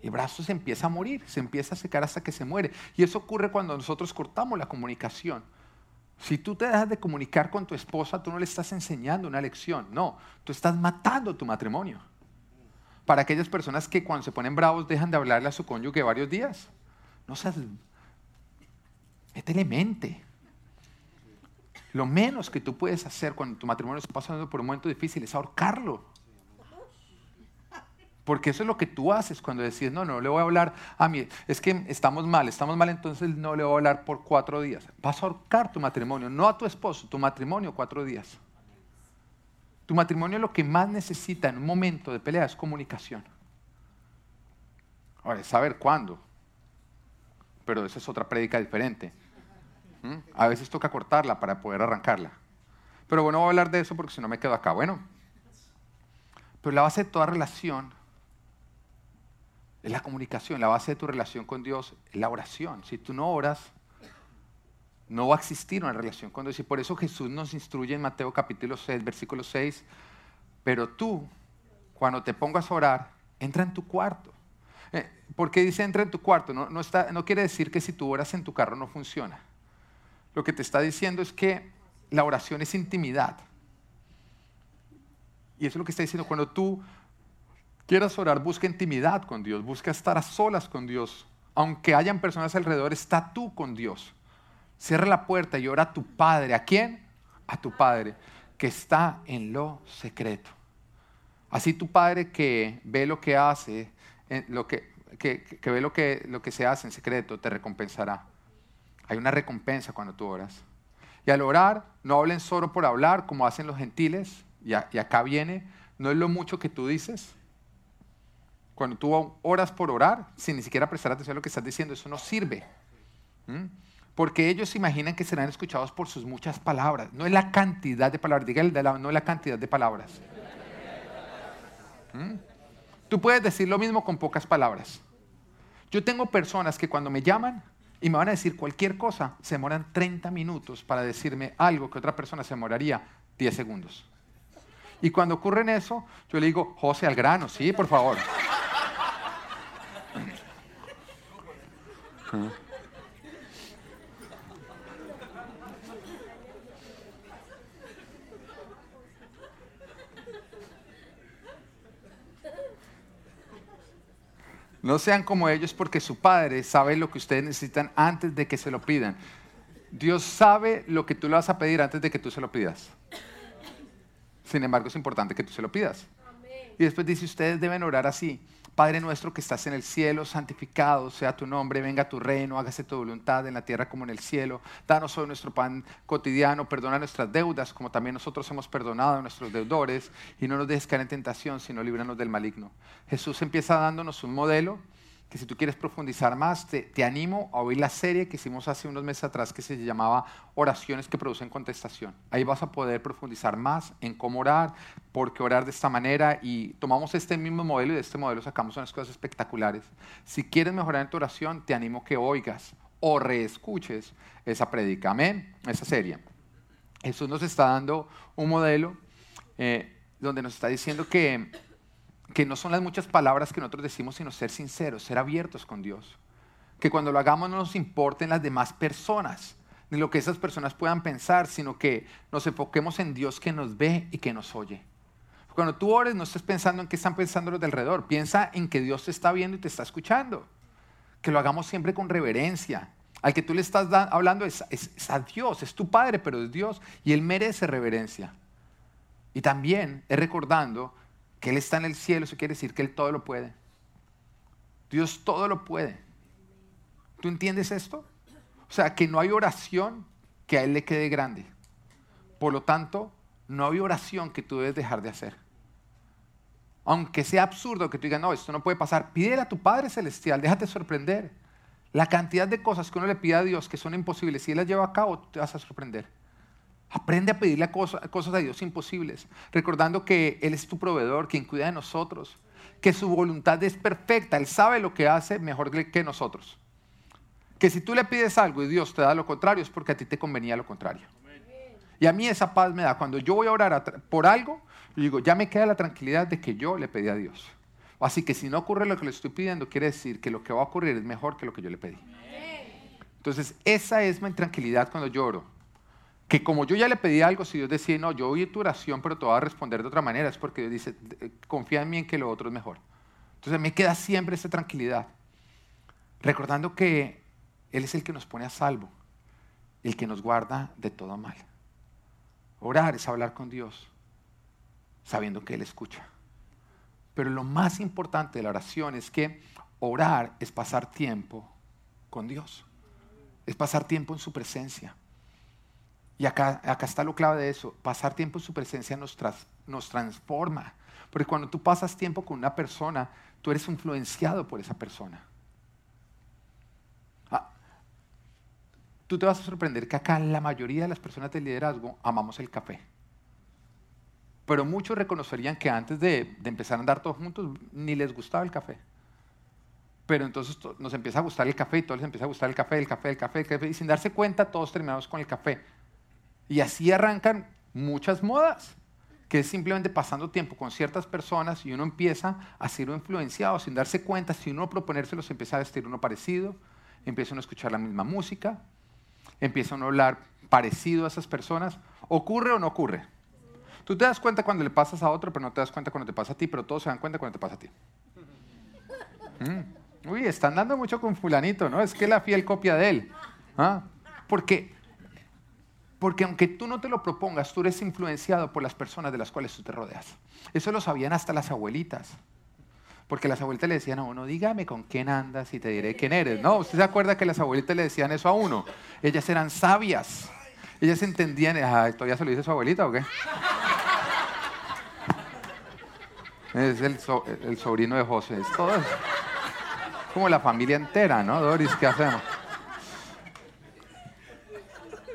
el brazo se empieza a morir, se empieza a secar hasta que se muere. Y eso ocurre cuando nosotros cortamos la comunicación. Si tú te dejas de comunicar con tu esposa, tú no le estás enseñando una lección, no, tú estás matando tu matrimonio. Para aquellas personas que cuando se ponen bravos dejan de hablarle a su cónyuge varios días, no seas... Métele mente. Lo menos que tú puedes hacer cuando tu matrimonio está pasando por un momento difícil es ahorcarlo. Porque eso es lo que tú haces cuando decides, no, no le voy a hablar a mí, es que estamos mal, estamos mal, entonces no le voy a hablar por cuatro días. Vas a ahorcar tu matrimonio, no a tu esposo, tu matrimonio cuatro días. Tu matrimonio lo que más necesita en un momento de pelea es comunicación. Ahora, es saber cuándo. Pero esa es otra prédica diferente. ¿Mm? A veces toca cortarla para poder arrancarla. Pero bueno, voy a hablar de eso porque si no me quedo acá. Bueno, pero la base de toda relación es la comunicación, la base de tu relación con Dios es la oración. Si tú no oras, no va a existir una relación con Dios. Y por eso Jesús nos instruye en Mateo capítulo 6, versículo 6, pero tú, cuando te pongas a orar, entra en tu cuarto. Eh, ¿Por qué dice entra en tu cuarto? No, no, está, no quiere decir que si tú oras en tu carro no funciona. Lo que te está diciendo es que la oración es intimidad. Y eso es lo que está diciendo. Cuando tú quieras orar, busca intimidad con Dios, busca estar a solas con Dios. Aunque hayan personas alrededor, está tú con Dios. Cierra la puerta y ora a tu Padre. ¿A quién? A tu Padre, que está en lo secreto. Así tu Padre que ve lo que hace, lo que, que, ve lo que, lo que se hace en secreto, te recompensará. Hay una recompensa cuando tú oras. Y al orar, no hablen solo por hablar, como hacen los gentiles, y, y acá viene, no es lo mucho que tú dices, cuando tú oras por orar, sin ni siquiera prestar atención a lo que estás diciendo, eso no sirve. Porque ellos imaginan que serán escuchados por sus muchas palabras. No es la cantidad de palabras, dígale de no es la cantidad de palabras. Tú puedes decir lo mismo con pocas palabras. Yo tengo personas que cuando me llaman y me van a decir cualquier cosa, se demoran 30 minutos para decirme algo que otra persona se demoraría 10 segundos. Y cuando ocurre en eso, yo le digo, José al grano, sí, por favor. No sean como ellos porque su Padre sabe lo que ustedes necesitan antes de que se lo pidan. Dios sabe lo que tú le vas a pedir antes de que tú se lo pidas. Sin embargo, es importante que tú se lo pidas. Y después dice, ustedes deben orar así. Padre nuestro que estás en el cielo, santificado sea tu nombre, venga tu reino, hágase tu voluntad en la tierra como en el cielo. Danos hoy nuestro pan cotidiano, perdona nuestras deudas como también nosotros hemos perdonado a nuestros deudores y no nos dejes caer en tentación, sino líbranos del maligno. Jesús empieza dándonos un modelo que si tú quieres profundizar más, te, animo a oír la serie que hicimos hace unos meses atrás que se llamaba Oraciones que producen contestación. Ahí vas a poder profundizar más en cómo orar, por qué orar de esta manera y tomamos este mismo modelo y de este modelo sacamos unas cosas espectaculares. Si quieres mejorar en tu oración, te animo que oigas o reescuches esa predica. Amén, esa serie. Jesús nos está dando un modelo eh, donde nos está diciendo que que no son las muchas palabras que nosotros decimos, sino ser sinceros, ser abiertos con Dios. Que cuando lo hagamos no nos importen las demás personas, ni lo que esas personas puedan pensar, sino que nos enfoquemos en Dios que nos ve y que nos oye. Cuando tú ores, no estés pensando en qué están pensando los de alrededor, piensa en que Dios te está viendo y te está escuchando. Que lo hagamos siempre con reverencia. Al que tú le estás hablando es a Dios, es tu Padre, pero es Dios, y Él merece reverencia. Y también es recordando que Él está en el cielo, eso quiere decir que Él todo lo puede. Dios todo lo puede. ¿Tú entiendes esto? O sea, que no hay oración que a Él le quede grande. Por lo tanto, no hay oración que tú debes dejar de hacer. Aunque sea absurdo que tú digas, no, esto no puede pasar, pídele a tu Padre Celestial, déjate sorprender. La cantidad de cosas que uno le pide a Dios que son imposibles, si Él las lleva a cabo, te vas a sorprender. Aprende a pedirle cosas a Dios imposibles, recordando que Él es tu proveedor, quien cuida de nosotros, que su voluntad es perfecta, Él sabe lo que hace mejor que nosotros. Que si tú le pides algo y Dios te da lo contrario, es porque a ti te convenía lo contrario. Y a mí esa paz me da. Cuando yo voy a orar por algo, yo digo, ya me queda la tranquilidad de que yo le pedí a Dios. Así que si no ocurre lo que le estoy pidiendo, quiere decir que lo que va a ocurrir es mejor que lo que yo le pedí. Entonces, esa es mi tranquilidad cuando lloro. Que como yo ya le pedí algo, si Dios decide, no, yo oí tu oración, pero te voy a responder de otra manera, es porque Dios dice, confía en mí en que lo otro es mejor. Entonces, me queda siempre esa tranquilidad. Recordando que Él es el que nos pone a salvo, el que nos guarda de todo mal. Orar es hablar con Dios, sabiendo que Él escucha. Pero lo más importante de la oración es que orar es pasar tiempo con Dios, es pasar tiempo en su presencia. Y acá, acá está lo clave de eso, pasar tiempo en su presencia nos, nos transforma. Porque cuando tú pasas tiempo con una persona, tú eres influenciado por esa persona. Ah, tú te vas a sorprender que acá la mayoría de las personas de liderazgo amamos el café. Pero muchos reconocerían que antes de, empezar a andar todos juntos ni les gustaba el café. Pero entonces nos empieza a gustar el café y todos les empieza a gustar el café, el café, el café, el café. Y sin darse cuenta todos terminamos con el café. Y así arrancan muchas modas, que es simplemente pasando tiempo con ciertas personas y uno empieza a ser influenciado sin darse cuenta. Si uno proponérselo, se empieza a vestir uno parecido, empieza uno a escuchar la misma música, empieza uno a hablar parecido a esas personas. ¿Ocurre o no ocurre? Tú te das cuenta cuando le pasas a otro, pero no te das cuenta cuando te pasa a ti, pero todos se dan cuenta cuando te pasa a ti. Mm. Uy, están dando mucho con fulanito, ¿no? Es que la fiel copia de él. ¿Ah? Porque, porque aunque tú no te lo propongas, tú eres influenciado por las personas de las cuales tú te rodeas. Eso lo sabían hasta las abuelitas. Porque las abuelitas le decían a uno, dígame con quién andas y te diré quién eres. No, ¿usted se acuerda que las abuelitas le decían eso a uno? Ellas eran sabias. Ellas entendían, ah, ¿todavía se lo dice su abuelita o qué? Es el, sobrino de José. Es todo como la familia entera, ¿no, Doris? ¿Qué hacemos?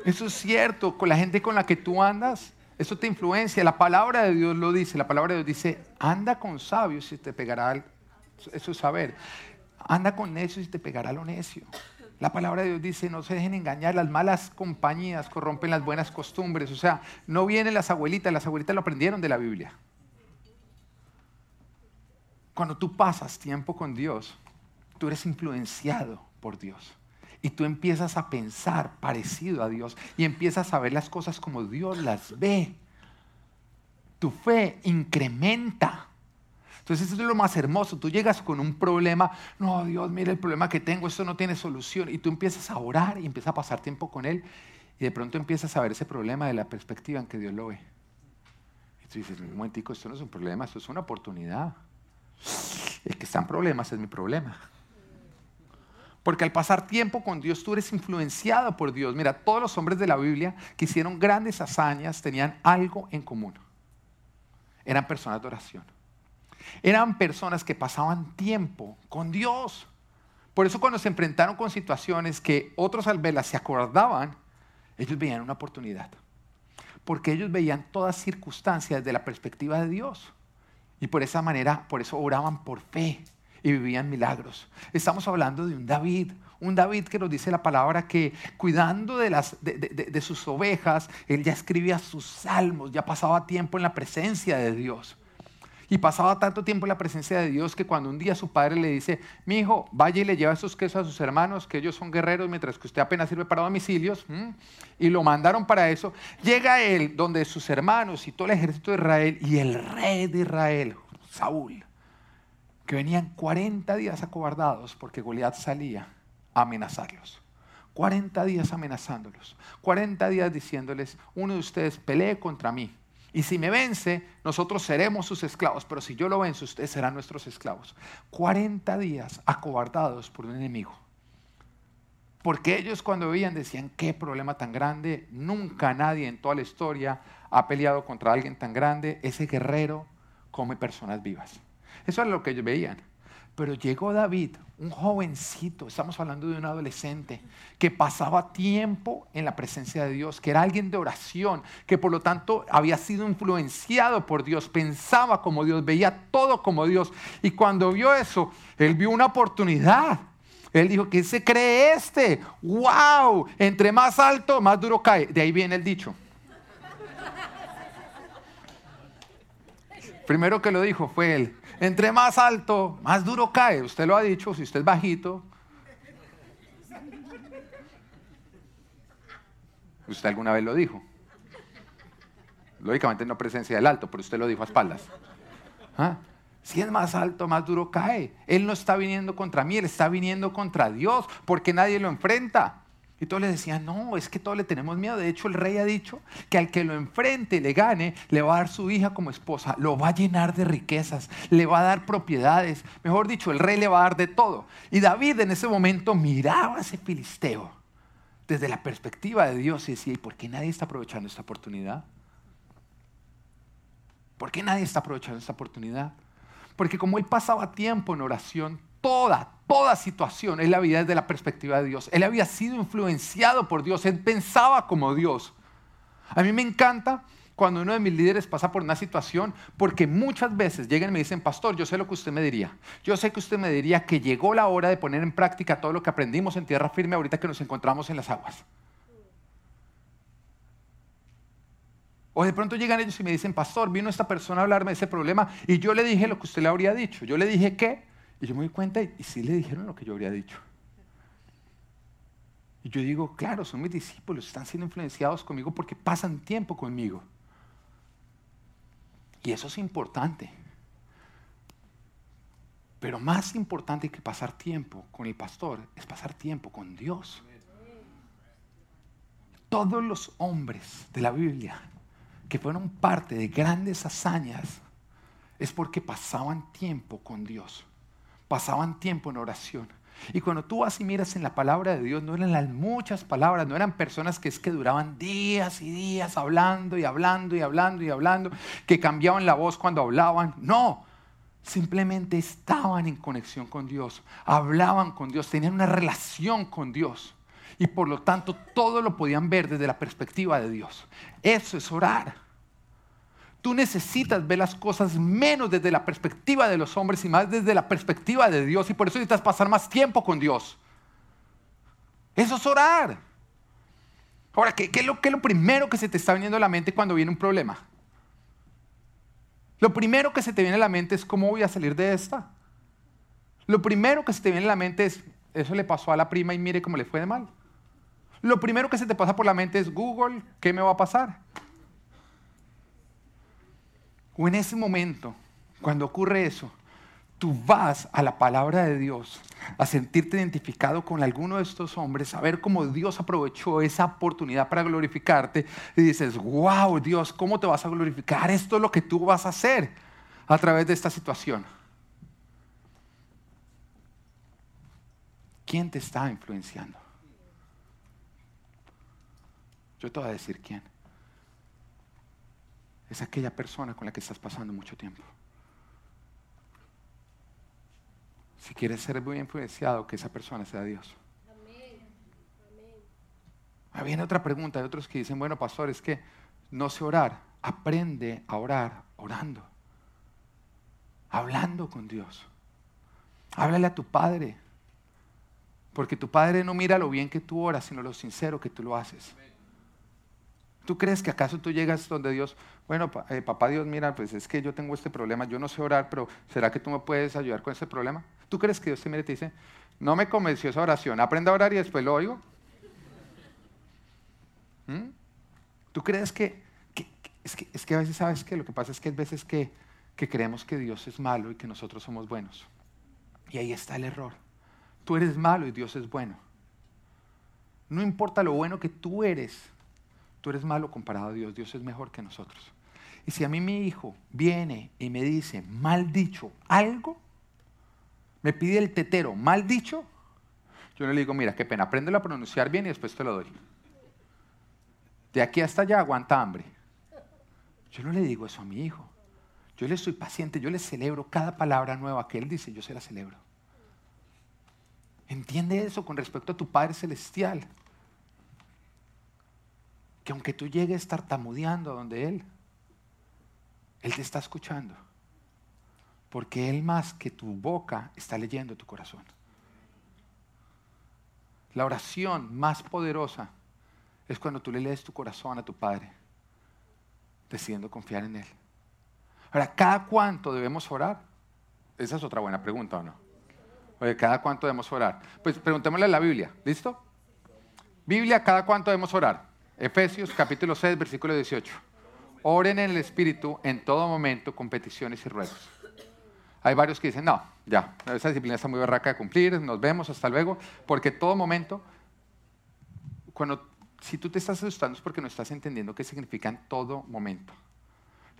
Eso es cierto, con la gente con la que tú andas, eso te influencia. La palabra de Dios lo dice. La palabra de Dios dice, anda con sabios y te pegará eso es saber. Anda con necios y te pegará lo necio. La palabra de Dios dice, no se dejen engañar, las malas compañías corrompen las buenas costumbres. O sea, no vienen las abuelitas, las abuelitas lo aprendieron de la Biblia. Cuando tú pasas tiempo con Dios, tú eres influenciado por Dios. Y tú empiezas a pensar parecido a Dios y empiezas a ver las cosas como Dios las ve. Tu fe incrementa. Entonces eso es lo más hermoso. Tú llegas con un problema, no, Dios, mira el problema que tengo, esto no tiene solución. Y tú empiezas a orar y empiezas a pasar tiempo con Él. Y de pronto empiezas a ver ese problema de la perspectiva en que Dios lo ve. Y tú dices, un momentico, esto no es un problema, esto es una oportunidad. El que está en problemas es mi problema. Porque al pasar tiempo con Dios, tú eres influenciado por Dios. Mira, todos los hombres de la Biblia que hicieron grandes hazañas tenían algo en común. Eran personas de oración. Eran personas que pasaban tiempo con Dios. Por eso cuando se enfrentaron con situaciones que otros al verlas se acordaban, ellos veían una oportunidad. Porque ellos veían todas circunstancias desde la perspectiva de Dios. Y por esa manera, por eso oraban por fe y vivían milagros. Estamos hablando de un David, un David que nos dice la palabra que cuidando de, sus ovejas, él ya escribía sus salmos, ya pasaba tiempo en la presencia de Dios. Y pasaba tanto tiempo en la presencia de Dios que cuando un día su padre le dice, mi hijo, vaya y le lleva esos quesos a sus hermanos, que ellos son guerreros, mientras que usted apenas sirve para domicilios, y lo mandaron para eso, llega él donde sus hermanos y todo el ejército de Israel y el rey de Israel, Saúl, que venían 40 días acobardados porque Goliat salía a amenazarlos. 40 días amenazándolos, 40 días diciéndoles, uno de ustedes pelee contra mí, y si me vence, nosotros seremos sus esclavos, pero si yo lo venzo, ustedes serán nuestros esclavos. 40 días acobardados por un enemigo. Porque ellos cuando veían decían, qué problema tan grande, nunca nadie en toda la historia ha peleado contra alguien tan grande, ese guerrero come personas vivas. Eso es lo que ellos veían. Pero llegó David, un jovencito, estamos hablando de un adolescente, que pasaba tiempo en la presencia de Dios, que era alguien de oración, que por lo tanto había sido influenciado por Dios, pensaba como Dios, veía todo como Dios. Y cuando vio eso, él vio una oportunidad. Él dijo, ¿qué se cree este? ¡Wow! Entre más alto, más duro cae. De ahí viene el dicho. Primero que lo dijo fue él. Entre más alto, más duro cae. Usted lo ha dicho, si usted es bajito. Usted alguna vez lo dijo. Lógicamente no presencia del alto, pero usted lo dijo a espaldas. ¿Ah? Si es más alto, más duro cae. Él no está viniendo contra mí, él está viniendo contra Dios, porque nadie lo enfrenta. Y todos le decían, no, es que todos le tenemos miedo. De hecho, el rey ha dicho que al que lo enfrente y le gane, le va a dar su hija como esposa, lo va a llenar de riquezas, le va a dar propiedades. Mejor dicho, el rey le va a dar de todo. Y David en ese momento miraba a ese filisteo desde la perspectiva de Dios y decía, ¿y por qué nadie está aprovechando esta oportunidad? ¿Por qué nadie está aprovechando esta oportunidad? Porque como él pasaba tiempo en oración, toda, toda situación, él la vida desde la perspectiva de Dios. Él había sido influenciado por Dios, él pensaba como Dios. A mí me encanta cuando uno de mis líderes pasa por una situación, porque muchas veces llegan y me dicen, pastor, yo sé lo que usted me diría. Yo sé que usted me diría que llegó la hora de poner en práctica todo lo que aprendimos en tierra firme ahorita que nos encontramos en las aguas. O de pronto llegan ellos y me dicen, pastor, vino esta persona a hablarme de ese problema y yo le dije lo que usted le habría dicho. Yo le dije qué y yo me doy cuenta y, sí le dijeron lo que yo habría dicho. Y yo digo, claro, son mis discípulos, están siendo influenciados conmigo porque pasan tiempo conmigo. Y eso es importante. Pero más importante que pasar tiempo con el pastor es pasar tiempo con Dios. Todos los hombres de la Biblia que fueron parte de grandes hazañas es porque pasaban tiempo con Dios pasaban tiempo en oración. Y cuando tú vas y miras en la palabra de Dios, no eran las muchas palabras, no eran personas que es que duraban días y días hablando y hablando y hablando y hablando, que cambiaban la voz cuando hablaban. No, simplemente estaban en conexión con Dios, hablaban con Dios, tenían una relación con Dios. Y por lo tanto todo lo podían ver desde la perspectiva de Dios. Eso es orar. Tú necesitas ver las cosas menos desde la perspectiva de los hombres y más desde la perspectiva de Dios. Y por eso necesitas pasar más tiempo con Dios. Eso es orar. Ahora, ¿qué, es lo, ¿qué es lo primero que se te está viniendo a la mente cuando viene un problema? Lo primero que se te viene a la mente es cómo voy a salir de esta. Lo primero que se te viene a la mente es, eso le pasó a la prima y mire cómo le fue de mal. Lo primero que se te pasa por la mente es, Google, ¿qué me va a pasar? O en ese momento, cuando ocurre eso, tú vas a la palabra de Dios, a sentirte identificado con alguno de estos hombres, a ver cómo Dios aprovechó esa oportunidad para glorificarte y dices, wow, Dios, ¿cómo te vas a glorificar? Esto es lo que tú vas a hacer a través de esta situación. ¿Quién te está influenciando? Yo te voy a decir quién es aquella persona con la que estás pasando mucho tiempo. Si quieres ser muy influenciado, que esa persona sea Dios. Amén. viene otra pregunta. Hay otros que dicen, bueno, pastor, es que no sé orar. Aprende a orar orando. Hablando con Dios. Háblale a tu padre. Porque tu padre no mira lo bien que tú oras, sino lo sincero que tú lo haces. ¿Tú crees que acaso tú llegas donde Dios, bueno, eh, papá Dios, mira, pues es que yo tengo este problema, yo no sé orar, pero ¿será que tú me puedes ayudar con ese problema? ¿Tú crees que Dios te mira y te dice, no me convenció esa oración, aprenda a orar y después lo oigo? ¿Mm? ¿Tú crees que, es que, es que a veces sabes que lo que pasa es que hay veces que, que creemos que Dios es malo y que nosotros somos buenos? Y ahí está el error. Tú eres malo y Dios es bueno. No importa lo bueno que tú eres, tú eres malo comparado a Dios, Dios es mejor que nosotros. Y si a mí mi hijo viene y me dice mal dicho algo, me pide el tetero mal dicho, yo le digo, mira, qué pena, apréndelo a pronunciar bien y después te lo doy. De aquí hasta allá aguanta hambre. Yo no le digo eso a mi hijo. Yo le soy paciente, yo le celebro cada palabra nueva que él dice, yo se la celebro. Entiende eso con respecto a tu Padre Celestial que aunque tú llegues tartamudeando a donde Él, Él te está escuchando. Porque Él más que tu boca está leyendo tu corazón. La oración más poderosa es cuando tú le lees tu corazón a tu Padre, decidiendo confiar en Él. Ahora, ¿cada cuánto debemos orar? Esa es otra buena pregunta, ¿o no? Oye, ¿cada cuánto debemos orar? Pues preguntémosle a la Biblia, ¿listo? Biblia, ¿cada cuánto debemos orar? Efesios capítulo 6, versículo 18. Oren en el Espíritu en todo momento con peticiones y ruegos. Hay varios que dicen, no, ya, esa disciplina está muy barraca de cumplir, nos vemos, hasta luego, porque todo momento, cuando, si tú te estás asustando es porque no estás entendiendo qué significa en todo momento.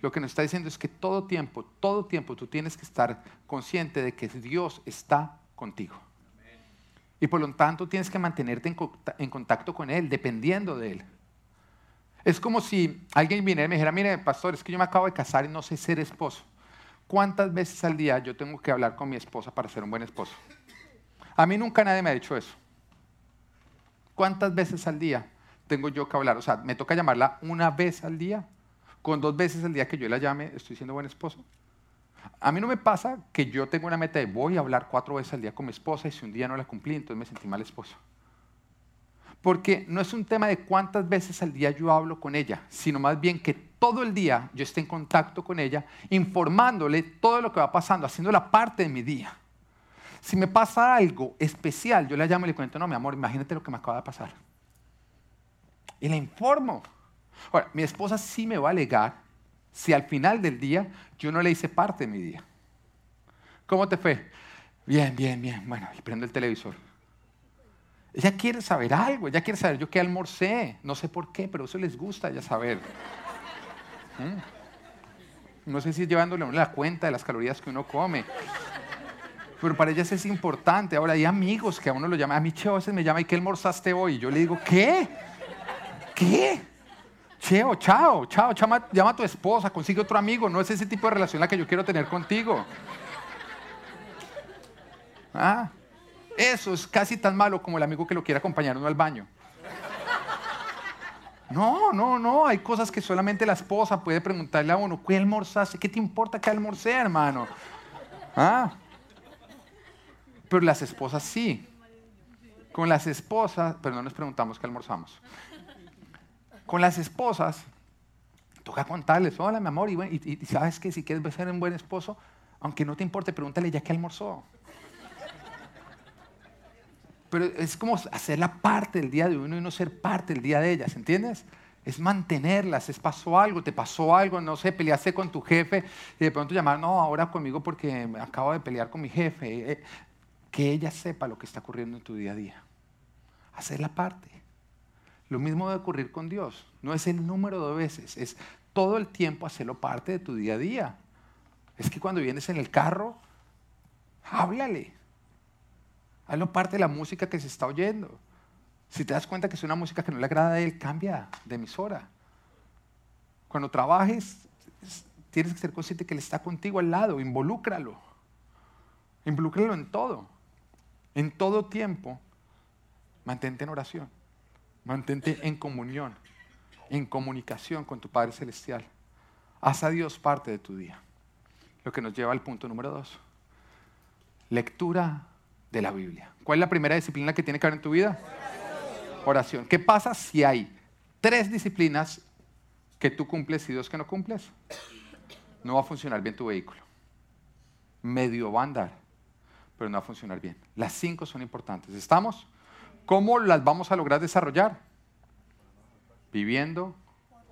Lo que nos está diciendo es que todo tiempo, todo tiempo tú tienes que estar consciente de que Dios está contigo. Y por lo tanto tienes que mantenerte en contacto con Él, dependiendo de Él. Es como si alguien viniera y me dijera, mire, pastor, es que yo me acabo de casar y no sé ser esposo. ¿Cuántas veces al día yo tengo que hablar con mi esposa para ser un buen esposo? A mí nunca nadie me ha dicho eso. ¿Cuántas veces al día tengo yo que hablar? O sea, me toca llamarla una vez al día. Con dos veces al día que yo la llame, estoy siendo buen esposo. A mí no me pasa que yo tengo una meta de voy a hablar cuatro veces al día con mi esposa y si un día no la cumplí, entonces me sentí mal esposo. Porque no es un tema de cuántas veces al día yo hablo con ella, sino más bien que todo el día yo esté en contacto con ella, informándole todo lo que va pasando, haciendo la parte de mi día. Si me pasa algo especial, yo la llamo y le cuento, no, mi amor, imagínate lo que me acaba de pasar. Y le informo. Ahora, mi esposa sí me va a alegar si al final del día yo no le hice parte de mi día. ¿Cómo te fue? Bien, bien, bien. Bueno, y prendo el televisor. Ella quiere saber algo, ella quiere saber yo qué almorcé. No sé por qué, pero eso les gusta ya saber. ¿Mm? No sé si es llevándole la cuenta de las calorías que uno come. Pero para ellas es importante. Ahora hay amigos que a uno lo llaman. A mí Cheo a veces me llama, ¿y qué almorzaste hoy? Y yo le digo, ¿qué? ¿Qué? Cheo, chao, chao, llama, llama a tu esposa, consigue otro amigo. No es ese tipo de relación la que yo quiero tener contigo. ¿Ah? Eso es casi tan malo como el amigo que lo quiere acompañar uno al baño. No, no, no, hay cosas que solamente la esposa puede preguntarle a uno, ¿qué almorzaste? ¿Qué te importa que almorcé, hermano? ¿Ah? Pero las esposas sí. Con las esposas, pero no nos preguntamos qué almorzamos. Con las esposas, toca contarles, hola mi amor, y, sabes que si quieres ser un buen esposo, aunque no te importe, pregúntale ya qué almorzó pero es como hacer la parte del día de uno y no ser parte del día de ellas, ¿entiendes? Es mantenerlas, es pasó algo, te pasó algo, no sé, peleaste con tu jefe y de pronto llamar, no, ahora conmigo porque acabo de pelear con mi jefe. Eh, que ella sepa lo que está ocurriendo en tu día a día. Hacer la parte. Lo mismo debe ocurrir con Dios. No es el número de veces, es todo el tiempo hacerlo parte de tu día a día. Es que cuando vienes en el carro, háblale. Hazlo parte de la música que se está oyendo. Si te das cuenta que es una música que no le agrada a él, cambia de emisora. Cuando trabajes, tienes que ser consciente que él está contigo al lado, involúcralo. Involúcralo en todo. En todo tiempo, mantente en oración. Mantente en comunión, en comunicación con tu Padre Celestial. Haz a Dios parte de tu día. Lo que nos lleva al punto número dos. Lectura de la Biblia. ¿Cuál es la primera disciplina que tiene que haber en tu vida? Oración. ¿Qué pasa si hay tres disciplinas que tú cumples y dos que no cumples? No va a funcionar bien tu vehículo. Medio va a andar, pero no va a funcionar bien. Las cinco son importantes. ¿Estamos? ¿Cómo las vamos a lograr desarrollar? Viviendo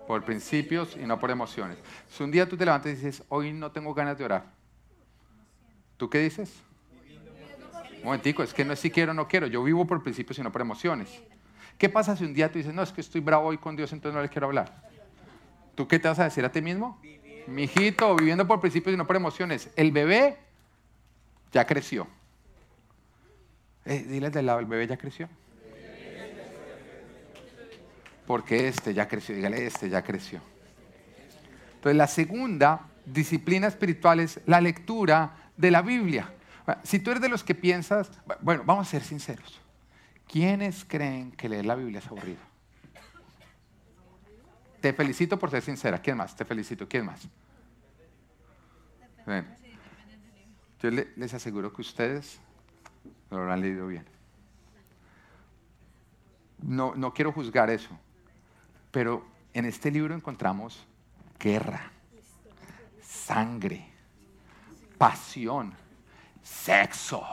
por principios y no por emociones. Si un día tú te levantas y dices, hoy no tengo ganas de orar, ¿tú qué dices? Momentico, es que no es si quiero o no quiero. Yo vivo por principios y no por emociones. ¿Qué pasa si un día tú dices, no, es que estoy bravo hoy con Dios, entonces no le quiero hablar? ¿Tú qué te vas a decir a ti mismo? Mi hijito, viviendo por principios y no por emociones. El bebé ya creció. Eh, dile del lado, el bebé ya creció. Porque este ya creció, dígale, este ya creció. Entonces, la segunda disciplina espiritual es la lectura de la Biblia. Si tú eres de los que piensas, bueno, vamos a ser sinceros. ¿Quiénes creen que leer la Biblia es aburrido? Te felicito por ser sincera. ¿Quién más? Te felicito. ¿Quién más? Yo les aseguro que ustedes lo han leído bien. No, no quiero juzgar eso, pero en este libro encontramos guerra, sangre, pasión, sexo.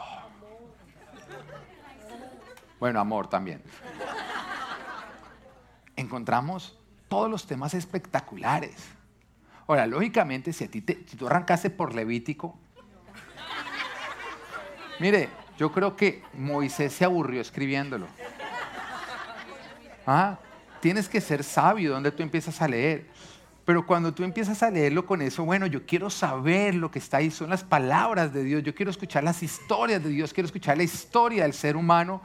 Bueno, amor también. Encontramos todos los temas espectaculares. Ahora, lógicamente, si, a ti te, si tú arrancaste por Levítico, mire, yo creo que Moisés se aburrió escribiéndolo. ¿Ah? Tienes que ser sabio donde tú empiezas a leer. Pero cuando tú empiezas a leerlo con eso, bueno, yo quiero saber lo que está ahí, son las palabras de Dios, yo quiero escuchar las historias de Dios, quiero escuchar la historia del ser humano.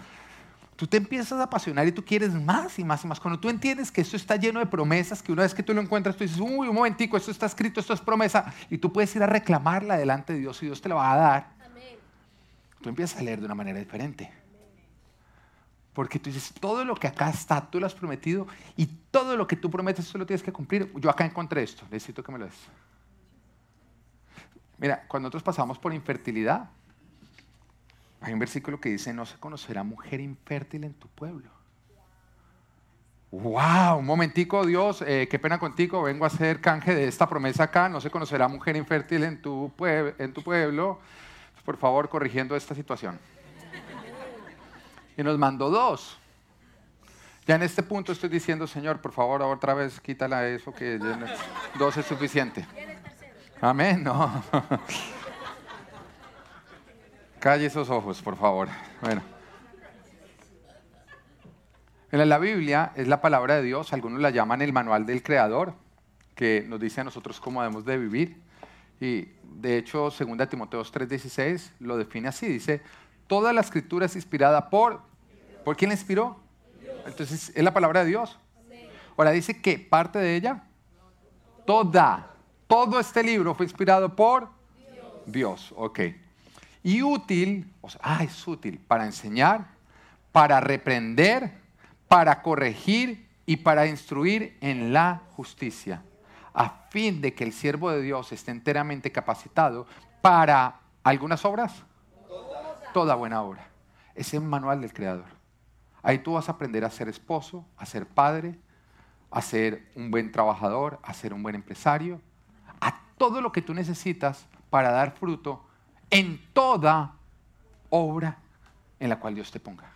Tú te empiezas a apasionar y tú quieres más y más y más. Cuando tú entiendes que esto está lleno de promesas, que una vez que tú lo encuentras, tú dices, uy, un momentico, esto está escrito, esto es promesa, y tú puedes ir a reclamarla delante de Dios y Dios te la va a dar. Tú empiezas a leer de una manera diferente. Porque tú dices, todo lo que acá está, tú lo has prometido y todo lo que tú prometes, tú lo tienes que cumplir. Yo acá encontré esto, necesito que me lo des. Mira, cuando nosotros pasamos por infertilidad, hay un versículo que dice, no se conocerá mujer infértil en tu pueblo. ¡Wow! Un momentico, Dios, eh, qué pena contigo, vengo a hacer canje de esta promesa acá, no se conocerá mujer infértil tu, en tu pueblo. Por favor, corrigiendo esta situación y nos mandó dos. Ya en este punto estoy diciendo, Señor, por favor, otra vez quítala eso, que dos es suficiente. Amén, no. Calle esos ojos, por favor. Bueno. En la Biblia es la palabra de Dios, algunos la llaman el manual del Creador, que nos dice a nosotros cómo debemos de vivir. Y de hecho, 2 Timoteo 3:16 lo define así, dice, Toda la escritura es inspirada por... ¿Por quién la inspiró? Entonces, ¿es la palabra de Dios? Ahora dice que parte de ella, toda, todo este libro fue inspirado por Dios. ok. Y útil, ah, es útil para enseñar, para reprender, para corregir y para instruir en la justicia, a fin de que el siervo de Dios esté enteramente capacitado para algunas obras toda buena obra. Es el manual del Creador. Ahí tú vas a aprender a ser esposo, a ser padre, a ser un buen trabajador, a ser un buen empresario, a todo lo que tú necesitas para dar fruto en toda obra en la cual Dios te ponga.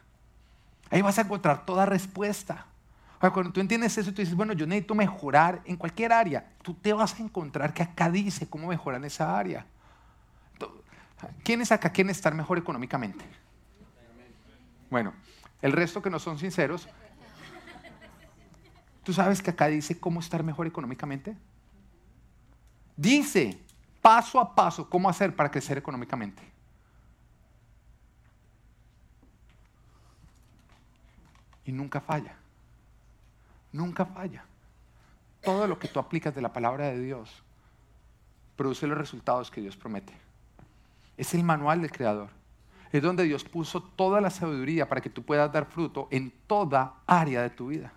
Ahí vas a encontrar toda respuesta. cuando tú entiendes eso, tú dices, bueno, yo necesito mejorar en cualquier área. Tú te vas a encontrar que acá dice cómo mejorar en esa área. ¿Quiénes acá quieren estar mejor económicamente? Bueno, el resto que no son sinceros, ¿tú sabes que acá dice cómo estar mejor económicamente? Dice paso a paso cómo hacer para crecer económicamente. Y nunca falla. Nunca falla. Todo lo que tú aplicas de la palabra de Dios produce los resultados que Dios promete. Es el manual del Creador. Es donde Dios puso toda la sabiduría para que tú puedas dar fruto en toda área de tu vida.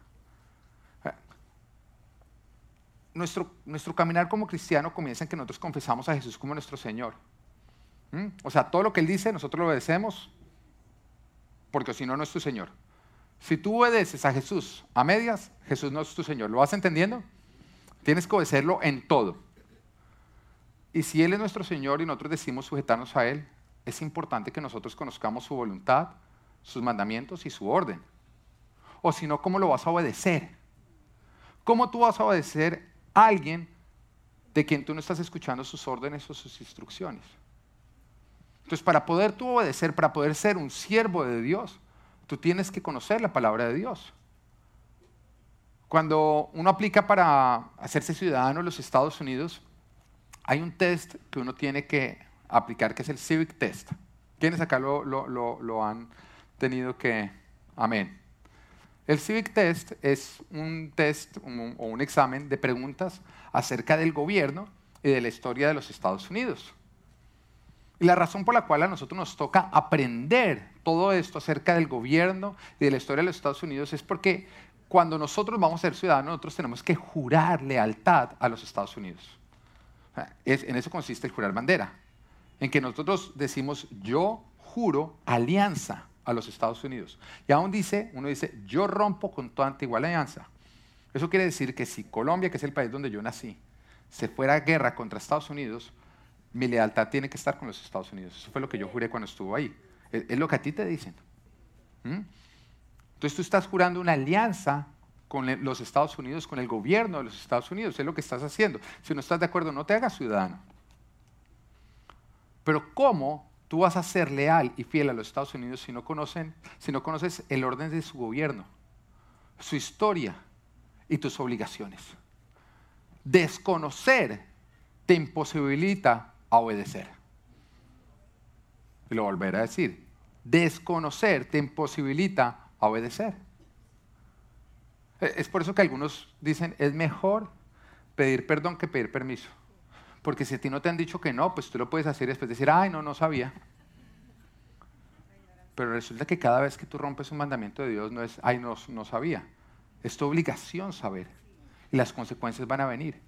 Nuestro, nuestro caminar como cristiano comienza en que nosotros confesamos a Jesús como nuestro Señor. ¿Mm? O sea, todo lo que Él dice, nosotros lo obedecemos, porque si no, no es tu Señor. Si tú obedeces a Jesús a medias, Jesús no es tu Señor. ¿Lo vas entendiendo? Tienes que obedecerlo en todo. Y si Él es nuestro Señor y nosotros decimos sujetarnos a Él, es importante que nosotros conozcamos su voluntad, sus mandamientos y su orden. O si no, ¿cómo lo vas a obedecer? ¿Cómo tú vas a obedecer a alguien de quien tú no estás escuchando sus órdenes o sus instrucciones? Entonces, para poder tú obedecer, para poder ser un siervo de Dios, tú tienes que conocer la palabra de Dios. Cuando uno aplica para hacerse ciudadano en los Estados Unidos, hay un test que uno tiene que aplicar, que es el Civic Test. ¿Quiénes acá lo, han tenido que... Amén. El Civic Test es un test o un examen de preguntas acerca del gobierno y de la historia de los Estados Unidos. Y la razón por la cual a nosotros nos toca aprender todo esto acerca del gobierno y de la historia de los Estados Unidos es porque cuando nosotros vamos a ser ciudadanos, nosotros tenemos que jurar lealtad a los Estados Unidos en eso consiste el jurar bandera, en que nosotros decimos yo juro alianza a los Estados Unidos. Y aún dice, uno dice, yo rompo con toda antigua alianza. Eso quiere decir que si Colombia, que es el país donde yo nací, se fuera a guerra contra Estados Unidos, mi lealtad tiene que estar con los Estados Unidos. Eso fue lo que yo juré cuando estuvo ahí. Es, lo que a ti te dicen. ¿Mm? Entonces tú estás jurando una alianza con los Estados Unidos, con el gobierno de los Estados Unidos. Es lo que estás haciendo. Si no estás de acuerdo, no te hagas ciudadano. Pero ¿cómo tú vas a ser leal y fiel a los Estados Unidos si no, conocen, si no conoces el orden de su gobierno, su historia y tus obligaciones? Desconocer te imposibilita a obedecer. Y lo volveré a decir. Desconocer te imposibilita a obedecer. Es por eso que algunos dicen, es mejor pedir perdón que pedir permiso. Porque si a ti no te han dicho que no, pues tú lo puedes hacer y después decir, ay, no, no sabía. Pero resulta que cada vez que tú rompes un mandamiento de Dios no es, ay, no, no sabía. Es tu obligación saber. Y las consecuencias van a venir.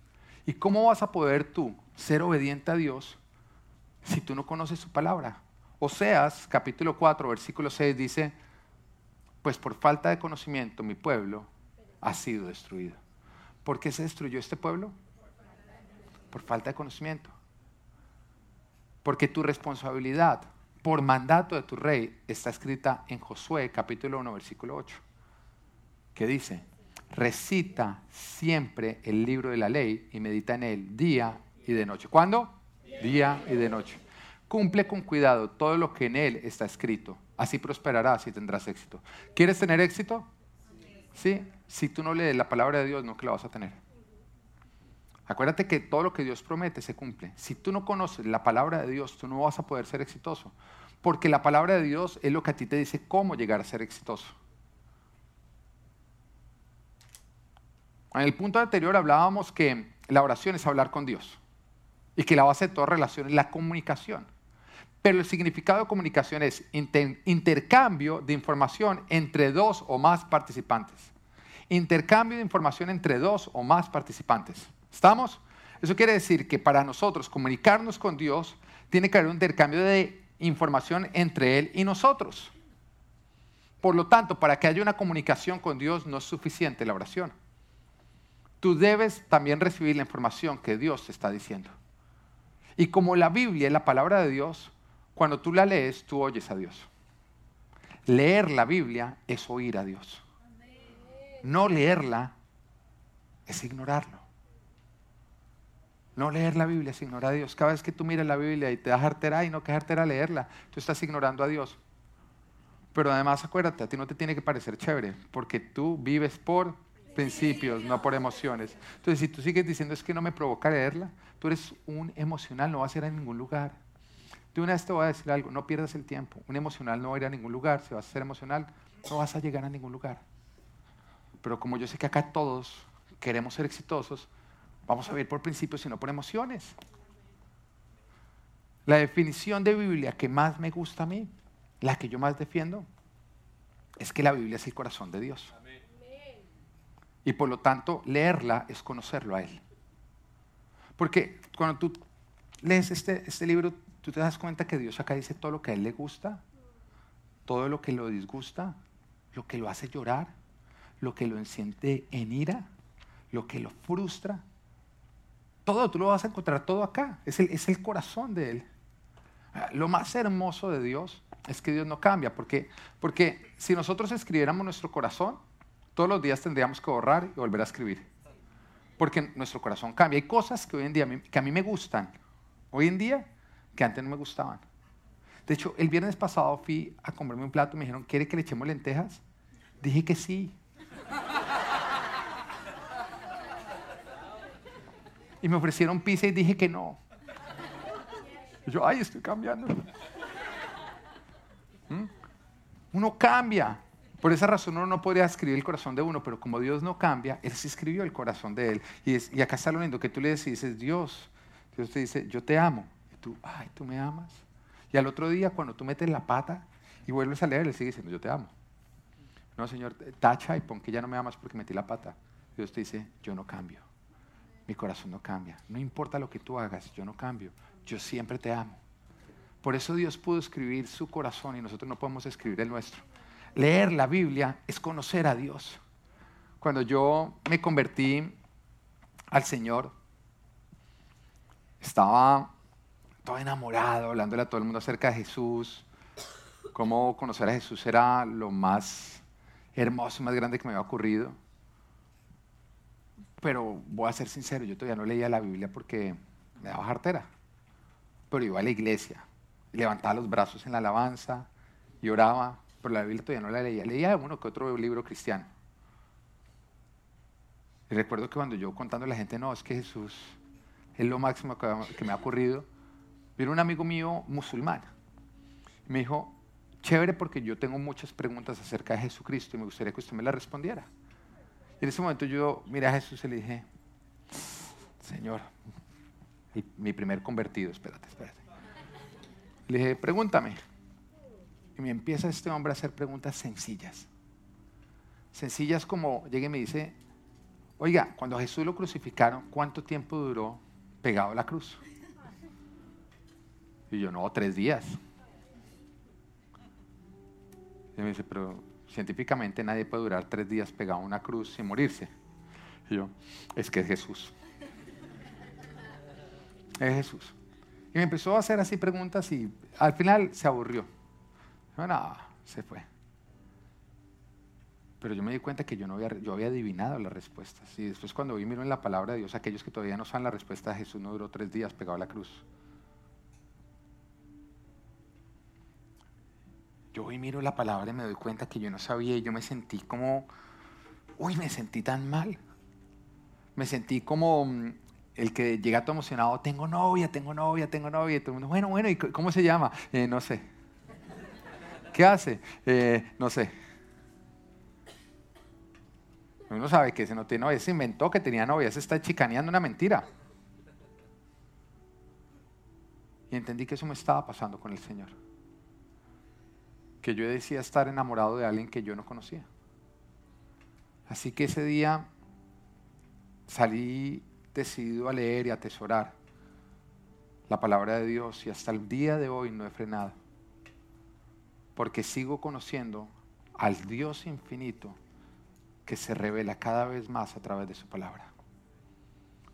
¿Y cómo vas a poder tú ser obediente a Dios si tú no conoces su palabra? Oseas, capítulo 4, versículo 6 dice, pues por falta de conocimiento mi pueblo ha sido destruido. ¿Por qué se destruyó este pueblo? Por falta de conocimiento. Porque tu responsabilidad por mandato de tu rey está escrita en Josué capítulo 1 versículo 8, que dice, recita siempre el libro de la ley y medita en él día y de noche. ¿Cuándo? Día y de noche. Cumple con cuidado todo lo que en él está escrito. Así prosperarás y tendrás éxito. ¿Quieres tener éxito? Sí. Si tú no lees la palabra de Dios, no que la vas a tener. Acuérdate que todo lo que Dios promete se cumple. Si tú no conoces la palabra de Dios, tú no vas a poder ser exitoso. Porque la palabra de Dios es lo que a ti te dice cómo llegar a ser exitoso. En el punto anterior hablábamos que la oración es hablar con Dios y que la base de toda relación es la comunicación. Pero el significado de comunicación es intercambio de información entre dos o más participantes. Intercambio de información entre dos o más participantes. ¿Estamos? Eso quiere decir que para nosotros comunicarnos con Dios tiene que haber un intercambio de información entre Él y nosotros. Por lo tanto, para que haya una comunicación con Dios no es suficiente la oración tú debes también recibir la información que Dios te está diciendo. Y como la Biblia es la palabra de Dios, cuando tú la lees, tú oyes a Dios. Leer la Biblia es oír a Dios. No leerla es ignorarlo. No leer la Biblia es ignorar a Dios. Cada vez que tú miras la Biblia y te das artera y no que artera leerla, tú estás ignorando a Dios. Pero además acuérdate, a ti no te tiene que parecer chévere, porque tú vives por principios, no por emociones. Entonces, si tú sigues diciendo es que no me provoca leerla, tú eres un emocional, no vas a ir a ningún lugar. De una vez te voy a decir algo, no pierdas el tiempo. Un emocional no va a ir a ningún lugar. Si vas a ser emocional, no vas a llegar a ningún lugar. Pero como yo sé que acá todos queremos ser exitosos, vamos a vivir por principios y no por emociones. La definición de Biblia que más me gusta a mí, la que yo más defiendo, es que la Biblia es el corazón de Dios. Y por lo tanto, leerla es conocerlo a Él. Porque cuando tú lees este, este libro, tú te das cuenta que Dios acá dice todo lo que a Él le gusta, todo lo que lo disgusta, lo que lo hace llorar, lo que lo enciende en ira, lo que lo frustra. Todo, tú lo vas a encontrar todo acá. Es el, es el corazón de Él. Lo más hermoso de Dios es que Dios no cambia, porque, porque si nosotros escribiéramos nuestro corazón, todos los días tendríamos que borrar y volver a escribir. Porque nuestro corazón cambia. Hay cosas que hoy en día que a mí me gustan, hoy en día, que antes no me gustaban. De hecho, el viernes pasado fui a comerme un plato y me dijeron, ¿quiere que le echemos lentejas? Dije que sí. Y me ofrecieron pizza y dije que no. Yo, ay, estoy cambiando. ¿Mm? Uno cambia. Por esa razón uno no podría escribir el corazón de uno, pero como Dios no cambia, Él sí escribió el corazón de Él. Y, acá está lo lindo, que tú le dices, dices, Dios, Dios te dice, yo te amo. Y tú, ay, tú me amas. Y al otro día, cuando tú metes la pata y vuelves a leer, Él sigue diciendo, yo te amo. No, Señor, tacha y pon que ya no me amas porque metí la pata. Dios te dice, yo no cambio. Mi corazón no cambia. No importa lo que tú hagas, yo no cambio. Yo siempre te amo. Por eso Dios pudo escribir su corazón y nosotros no podemos escribir el nuestro leer la Biblia es conocer a Dios. Cuando yo me convertí al Señor, estaba todo enamorado, hablándole a todo el mundo acerca de Jesús, cómo conocer a Jesús era lo más hermoso más grande que me había ocurrido. Pero voy a ser sincero, yo todavía no leía la Biblia porque me daba jartera. Pero iba a la iglesia, levantaba los brazos en la alabanza y oraba, pero la Biblia todavía no la leía. Leía uno que otro libro cristiano. Y recuerdo que cuando yo contando a la gente, no, es que Jesús es lo máximo que me ha ocurrido, vino un amigo mío musulmán. Y me dijo, chévere porque yo tengo muchas preguntas acerca de Jesucristo y me gustaría que usted me las respondiera. Y en ese momento yo miré a Jesús y le dije, Señor, mi primer convertido, espérate, espérate. Le dije, pregúntame. Y me empieza este hombre a hacer preguntas sencillas. Sencillas como, llega y me dice, oiga, cuando Jesús lo crucificaron, ¿cuánto tiempo duró pegado a la cruz? Y yo, no, tres días. Y me dice, pero científicamente nadie puede durar tres días pegado a una cruz sin morirse. Y yo, es que es Jesús. Es Jesús. Y me empezó a hacer así preguntas y al final se aburrió. Bueno, se fue. Pero yo me di cuenta que yo, no había, yo había adivinado las respuestas. Y después cuando vi, miro en la palabra de Dios, aquellos que todavía no saben la respuesta, Jesús no duró tres días pegado a la cruz. Yo hoy miro la palabra y me doy cuenta que yo no sabía y yo me sentí como, uy, me sentí tan mal. Me sentí como mm, el que llega todo emocionado, tengo novia, tengo novia, tengo novia. Y todo el mundo, bueno, bueno, ¿y cómo se llama? Eh, no sé. ¿Qué hace? Eh, no sé. Uno sabe que ese no tiene novia, se inventó que tenía novia, se está chicaneando una mentira. Y entendí que eso me estaba pasando con el Señor que yo decía estar enamorado de alguien que yo no conocía. Así que ese día salí decidido a leer y atesorar la palabra de Dios y hasta el día de hoy no he frenado. Porque sigo conociendo al Dios infinito que se revela cada vez más a través de su palabra.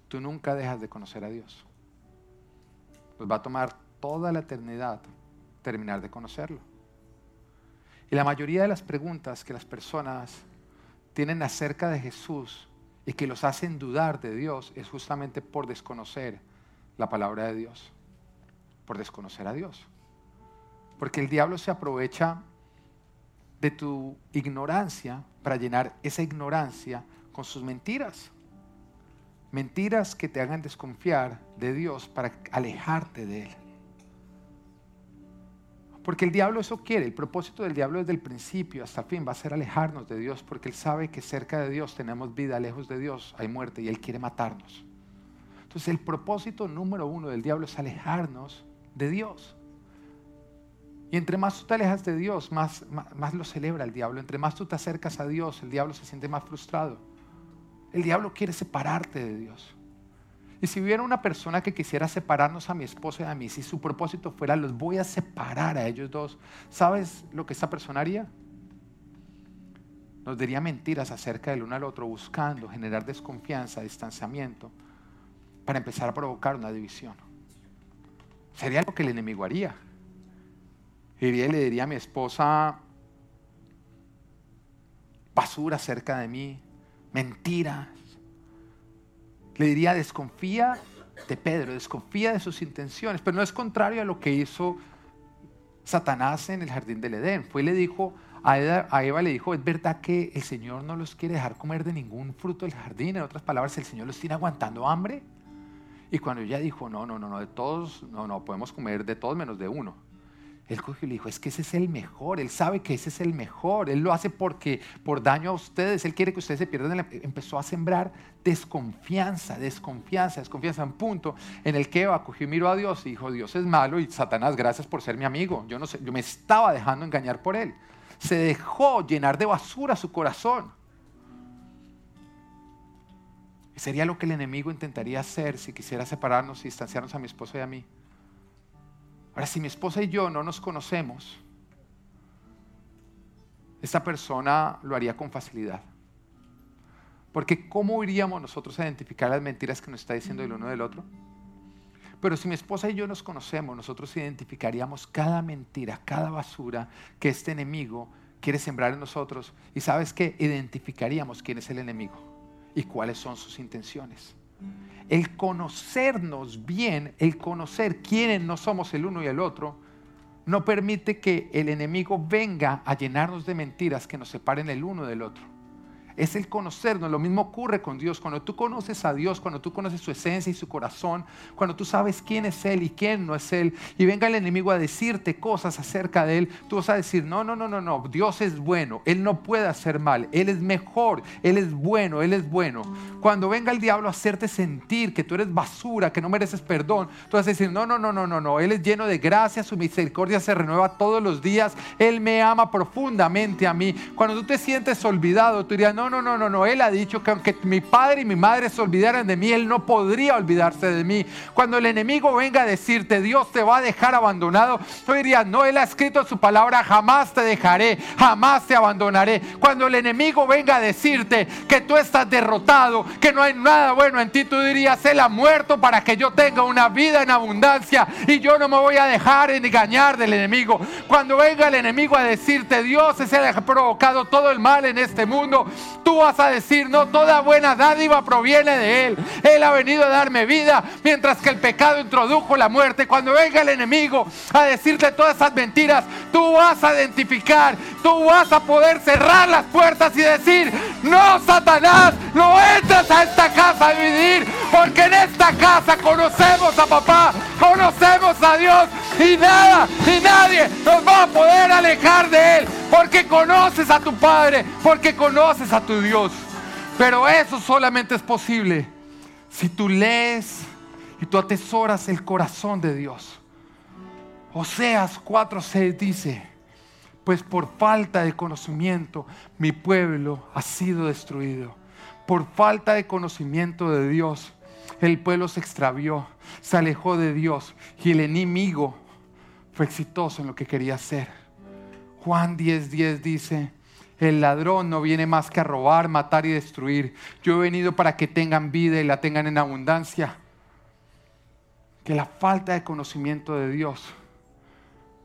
Tú nunca dejas de conocer a Dios. Pues va a tomar toda la eternidad terminar de conocerlo. Y la mayoría de las preguntas que las personas tienen acerca de Jesús y que los hacen dudar de Dios es justamente por desconocer la palabra de Dios, por desconocer a Dios. Porque el diablo se aprovecha de tu ignorancia para llenar esa ignorancia con sus mentiras. Mentiras que te hagan desconfiar de Dios para alejarte de Él. Porque el diablo eso quiere, el propósito del diablo desde el principio hasta el fin va a ser alejarnos de Dios, porque él sabe que cerca de Dios tenemos vida, lejos de Dios hay muerte y él quiere matarnos. Entonces el propósito número uno del diablo es alejarnos de Dios. Y entre más tú te alejas de Dios, más, más, más, lo celebra el diablo. Entre más tú te acercas a Dios, el diablo se siente más frustrado. El diablo quiere separarte de Dios. Y si hubiera una persona que quisiera separarnos a mi esposa y a mí, si su propósito fuera, los voy a separar a ellos dos, ¿sabes lo que esa persona haría? Nos diría mentiras acerca del uno al otro, buscando generar desconfianza, distanciamiento, para empezar a provocar una división. Sería lo que el enemigo haría. Iría y le diría a mi esposa basura acerca de mí, mentiras, le diría, desconfía de Pedro, desconfía de sus intenciones, pero no es contrario a lo que hizo Satanás en el jardín del Edén. Fue y le dijo, a Eva, a Eva, le dijo, es verdad que el Señor no los quiere dejar comer de ningún fruto del jardín, en otras palabras, el Señor los tiene aguantando hambre. Y cuando ella dijo, no, no, no, no, de todos, no, no, podemos comer de todos menos de uno. Él cogió y le dijo, es que ese es el mejor, él sabe que ese es el mejor, él lo hace porque por daño a ustedes, él quiere que ustedes se pierdan. Empezó a sembrar desconfianza, desconfianza, desconfianza, un punto en el que Eva cogió y miró a Dios y dijo, Dios es malo y Satanás, gracias por ser mi amigo. Yo no sé, yo me estaba dejando engañar por él. Se dejó llenar de basura su corazón. Sería lo que el enemigo intentaría hacer si quisiera separarnos y distanciarnos a mi esposa y a mí. Ahora, si mi esposa y yo no nos conocemos, esta persona lo haría con facilidad. Porque ¿cómo iríamos nosotros a identificar las mentiras que nos está diciendo el uno del otro? Pero si mi esposa y yo nos conocemos, nosotros identificaríamos cada mentira, cada basura que este enemigo quiere sembrar en nosotros. Y sabes que identificaríamos quién es el enemigo y cuáles son sus intenciones. El conocernos bien, el conocer quiénes no somos el uno y el otro, no permite que el enemigo venga a llenarnos de mentiras que nos separen el uno del otro es el conocernos. Lo mismo ocurre con Dios. Cuando tú conoces a Dios, cuando tú conoces su esencia y su corazón, cuando tú sabes quién es Él y quién no es Él, y venga el enemigo a decirte cosas acerca de Él, tú vas a decir, no, no, no, no, no, Dios es bueno, Él no puede hacer mal, Él es mejor, Él es bueno, Él es bueno. Cuando venga el diablo a hacerte sentir que tú eres basura, que no mereces perdón, tú vas a decir, no, no, no, no, no, no, Él es lleno de gracia, su misericordia se renueva todos los días, Él me ama profundamente a mí. Cuando tú te sientes olvidado, tú dirías, no, no, no, no, no. Él ha dicho que aunque mi padre y mi madre se olvidaran de mí, Él no podría olvidarse de mí. Cuando el enemigo venga a decirte, Dios te va a dejar abandonado, tú dirías, no, Él ha escrito su palabra, jamás te dejaré, jamás te abandonaré. Cuando el enemigo venga a decirte que tú estás derrotado, que no hay nada bueno en ti, tú dirías, Él ha muerto para que yo tenga una vida en abundancia y yo no me voy a dejar engañar del enemigo. Cuando venga el enemigo a decirte, Dios que ha provocado todo el mal en este mundo, tú vas a decir, no, toda buena dádiva proviene de Él. Él ha venido a darme vida, mientras que el pecado introdujo la muerte. Cuando venga el enemigo a decirte todas esas mentiras, tú vas a identificar, tú vas a poder cerrar las puertas y decir, no, Satanás, no entras a esta casa a vivir, porque en esta casa conocemos a papá, conocemos a Dios y nada y nadie nos va a poder alejar de Él, porque conoces a tu Padre, porque conoces a tu Dios. Pero eso solamente es posible si tú lees y tú atesoras el corazón de Dios. Oseas 4:6 dice, pues por falta de conocimiento mi pueblo ha sido destruido. Por falta de conocimiento de Dios, el pueblo se extravió, se alejó de Dios y el enemigo fue exitoso en lo que quería hacer. Juan 10:10 dice, el ladrón no viene más que a robar, matar y destruir. Yo he venido para que tengan vida y la tengan en abundancia. Que la falta de conocimiento de Dios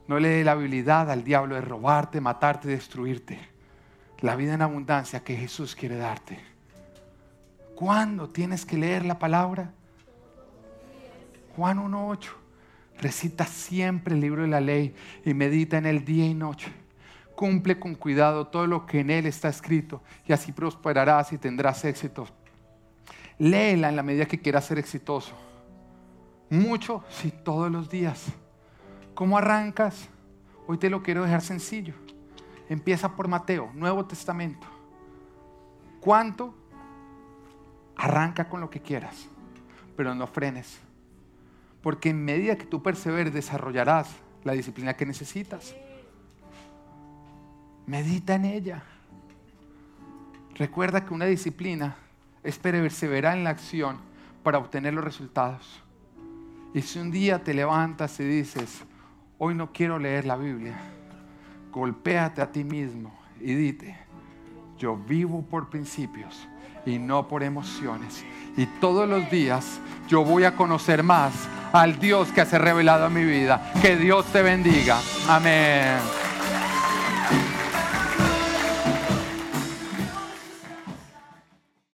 no le dé la habilidad al diablo de robarte, matarte y destruirte. La vida en abundancia que Jesús quiere darte. ¿Cuándo tienes que leer la palabra? Juan 1.8. Recita siempre el libro de la ley y medita en el día y noche cumple con cuidado todo lo que en él está escrito y así prosperarás y tendrás éxito. Léela en la medida que quieras ser exitoso. Mucho, sí, todos los días. ¿Cómo arrancas? Hoy te lo quiero dejar sencillo. Empieza por Mateo, Nuevo Testamento. ¿Cuánto? Arranca con lo que quieras, pero no frenes. Porque en medida que tú perseveres, desarrollarás la disciplina que necesitas. Medita en ella. Recuerda que una disciplina es perseverar en la acción para obtener los resultados. Y si un día te levantas y dices, hoy no quiero leer la Biblia, golpéate a ti mismo y dite, yo vivo por principios y no por emociones. Y todos los días yo voy a conocer más al Dios que se ha revelado a mi vida. Que Dios te bendiga. Amén.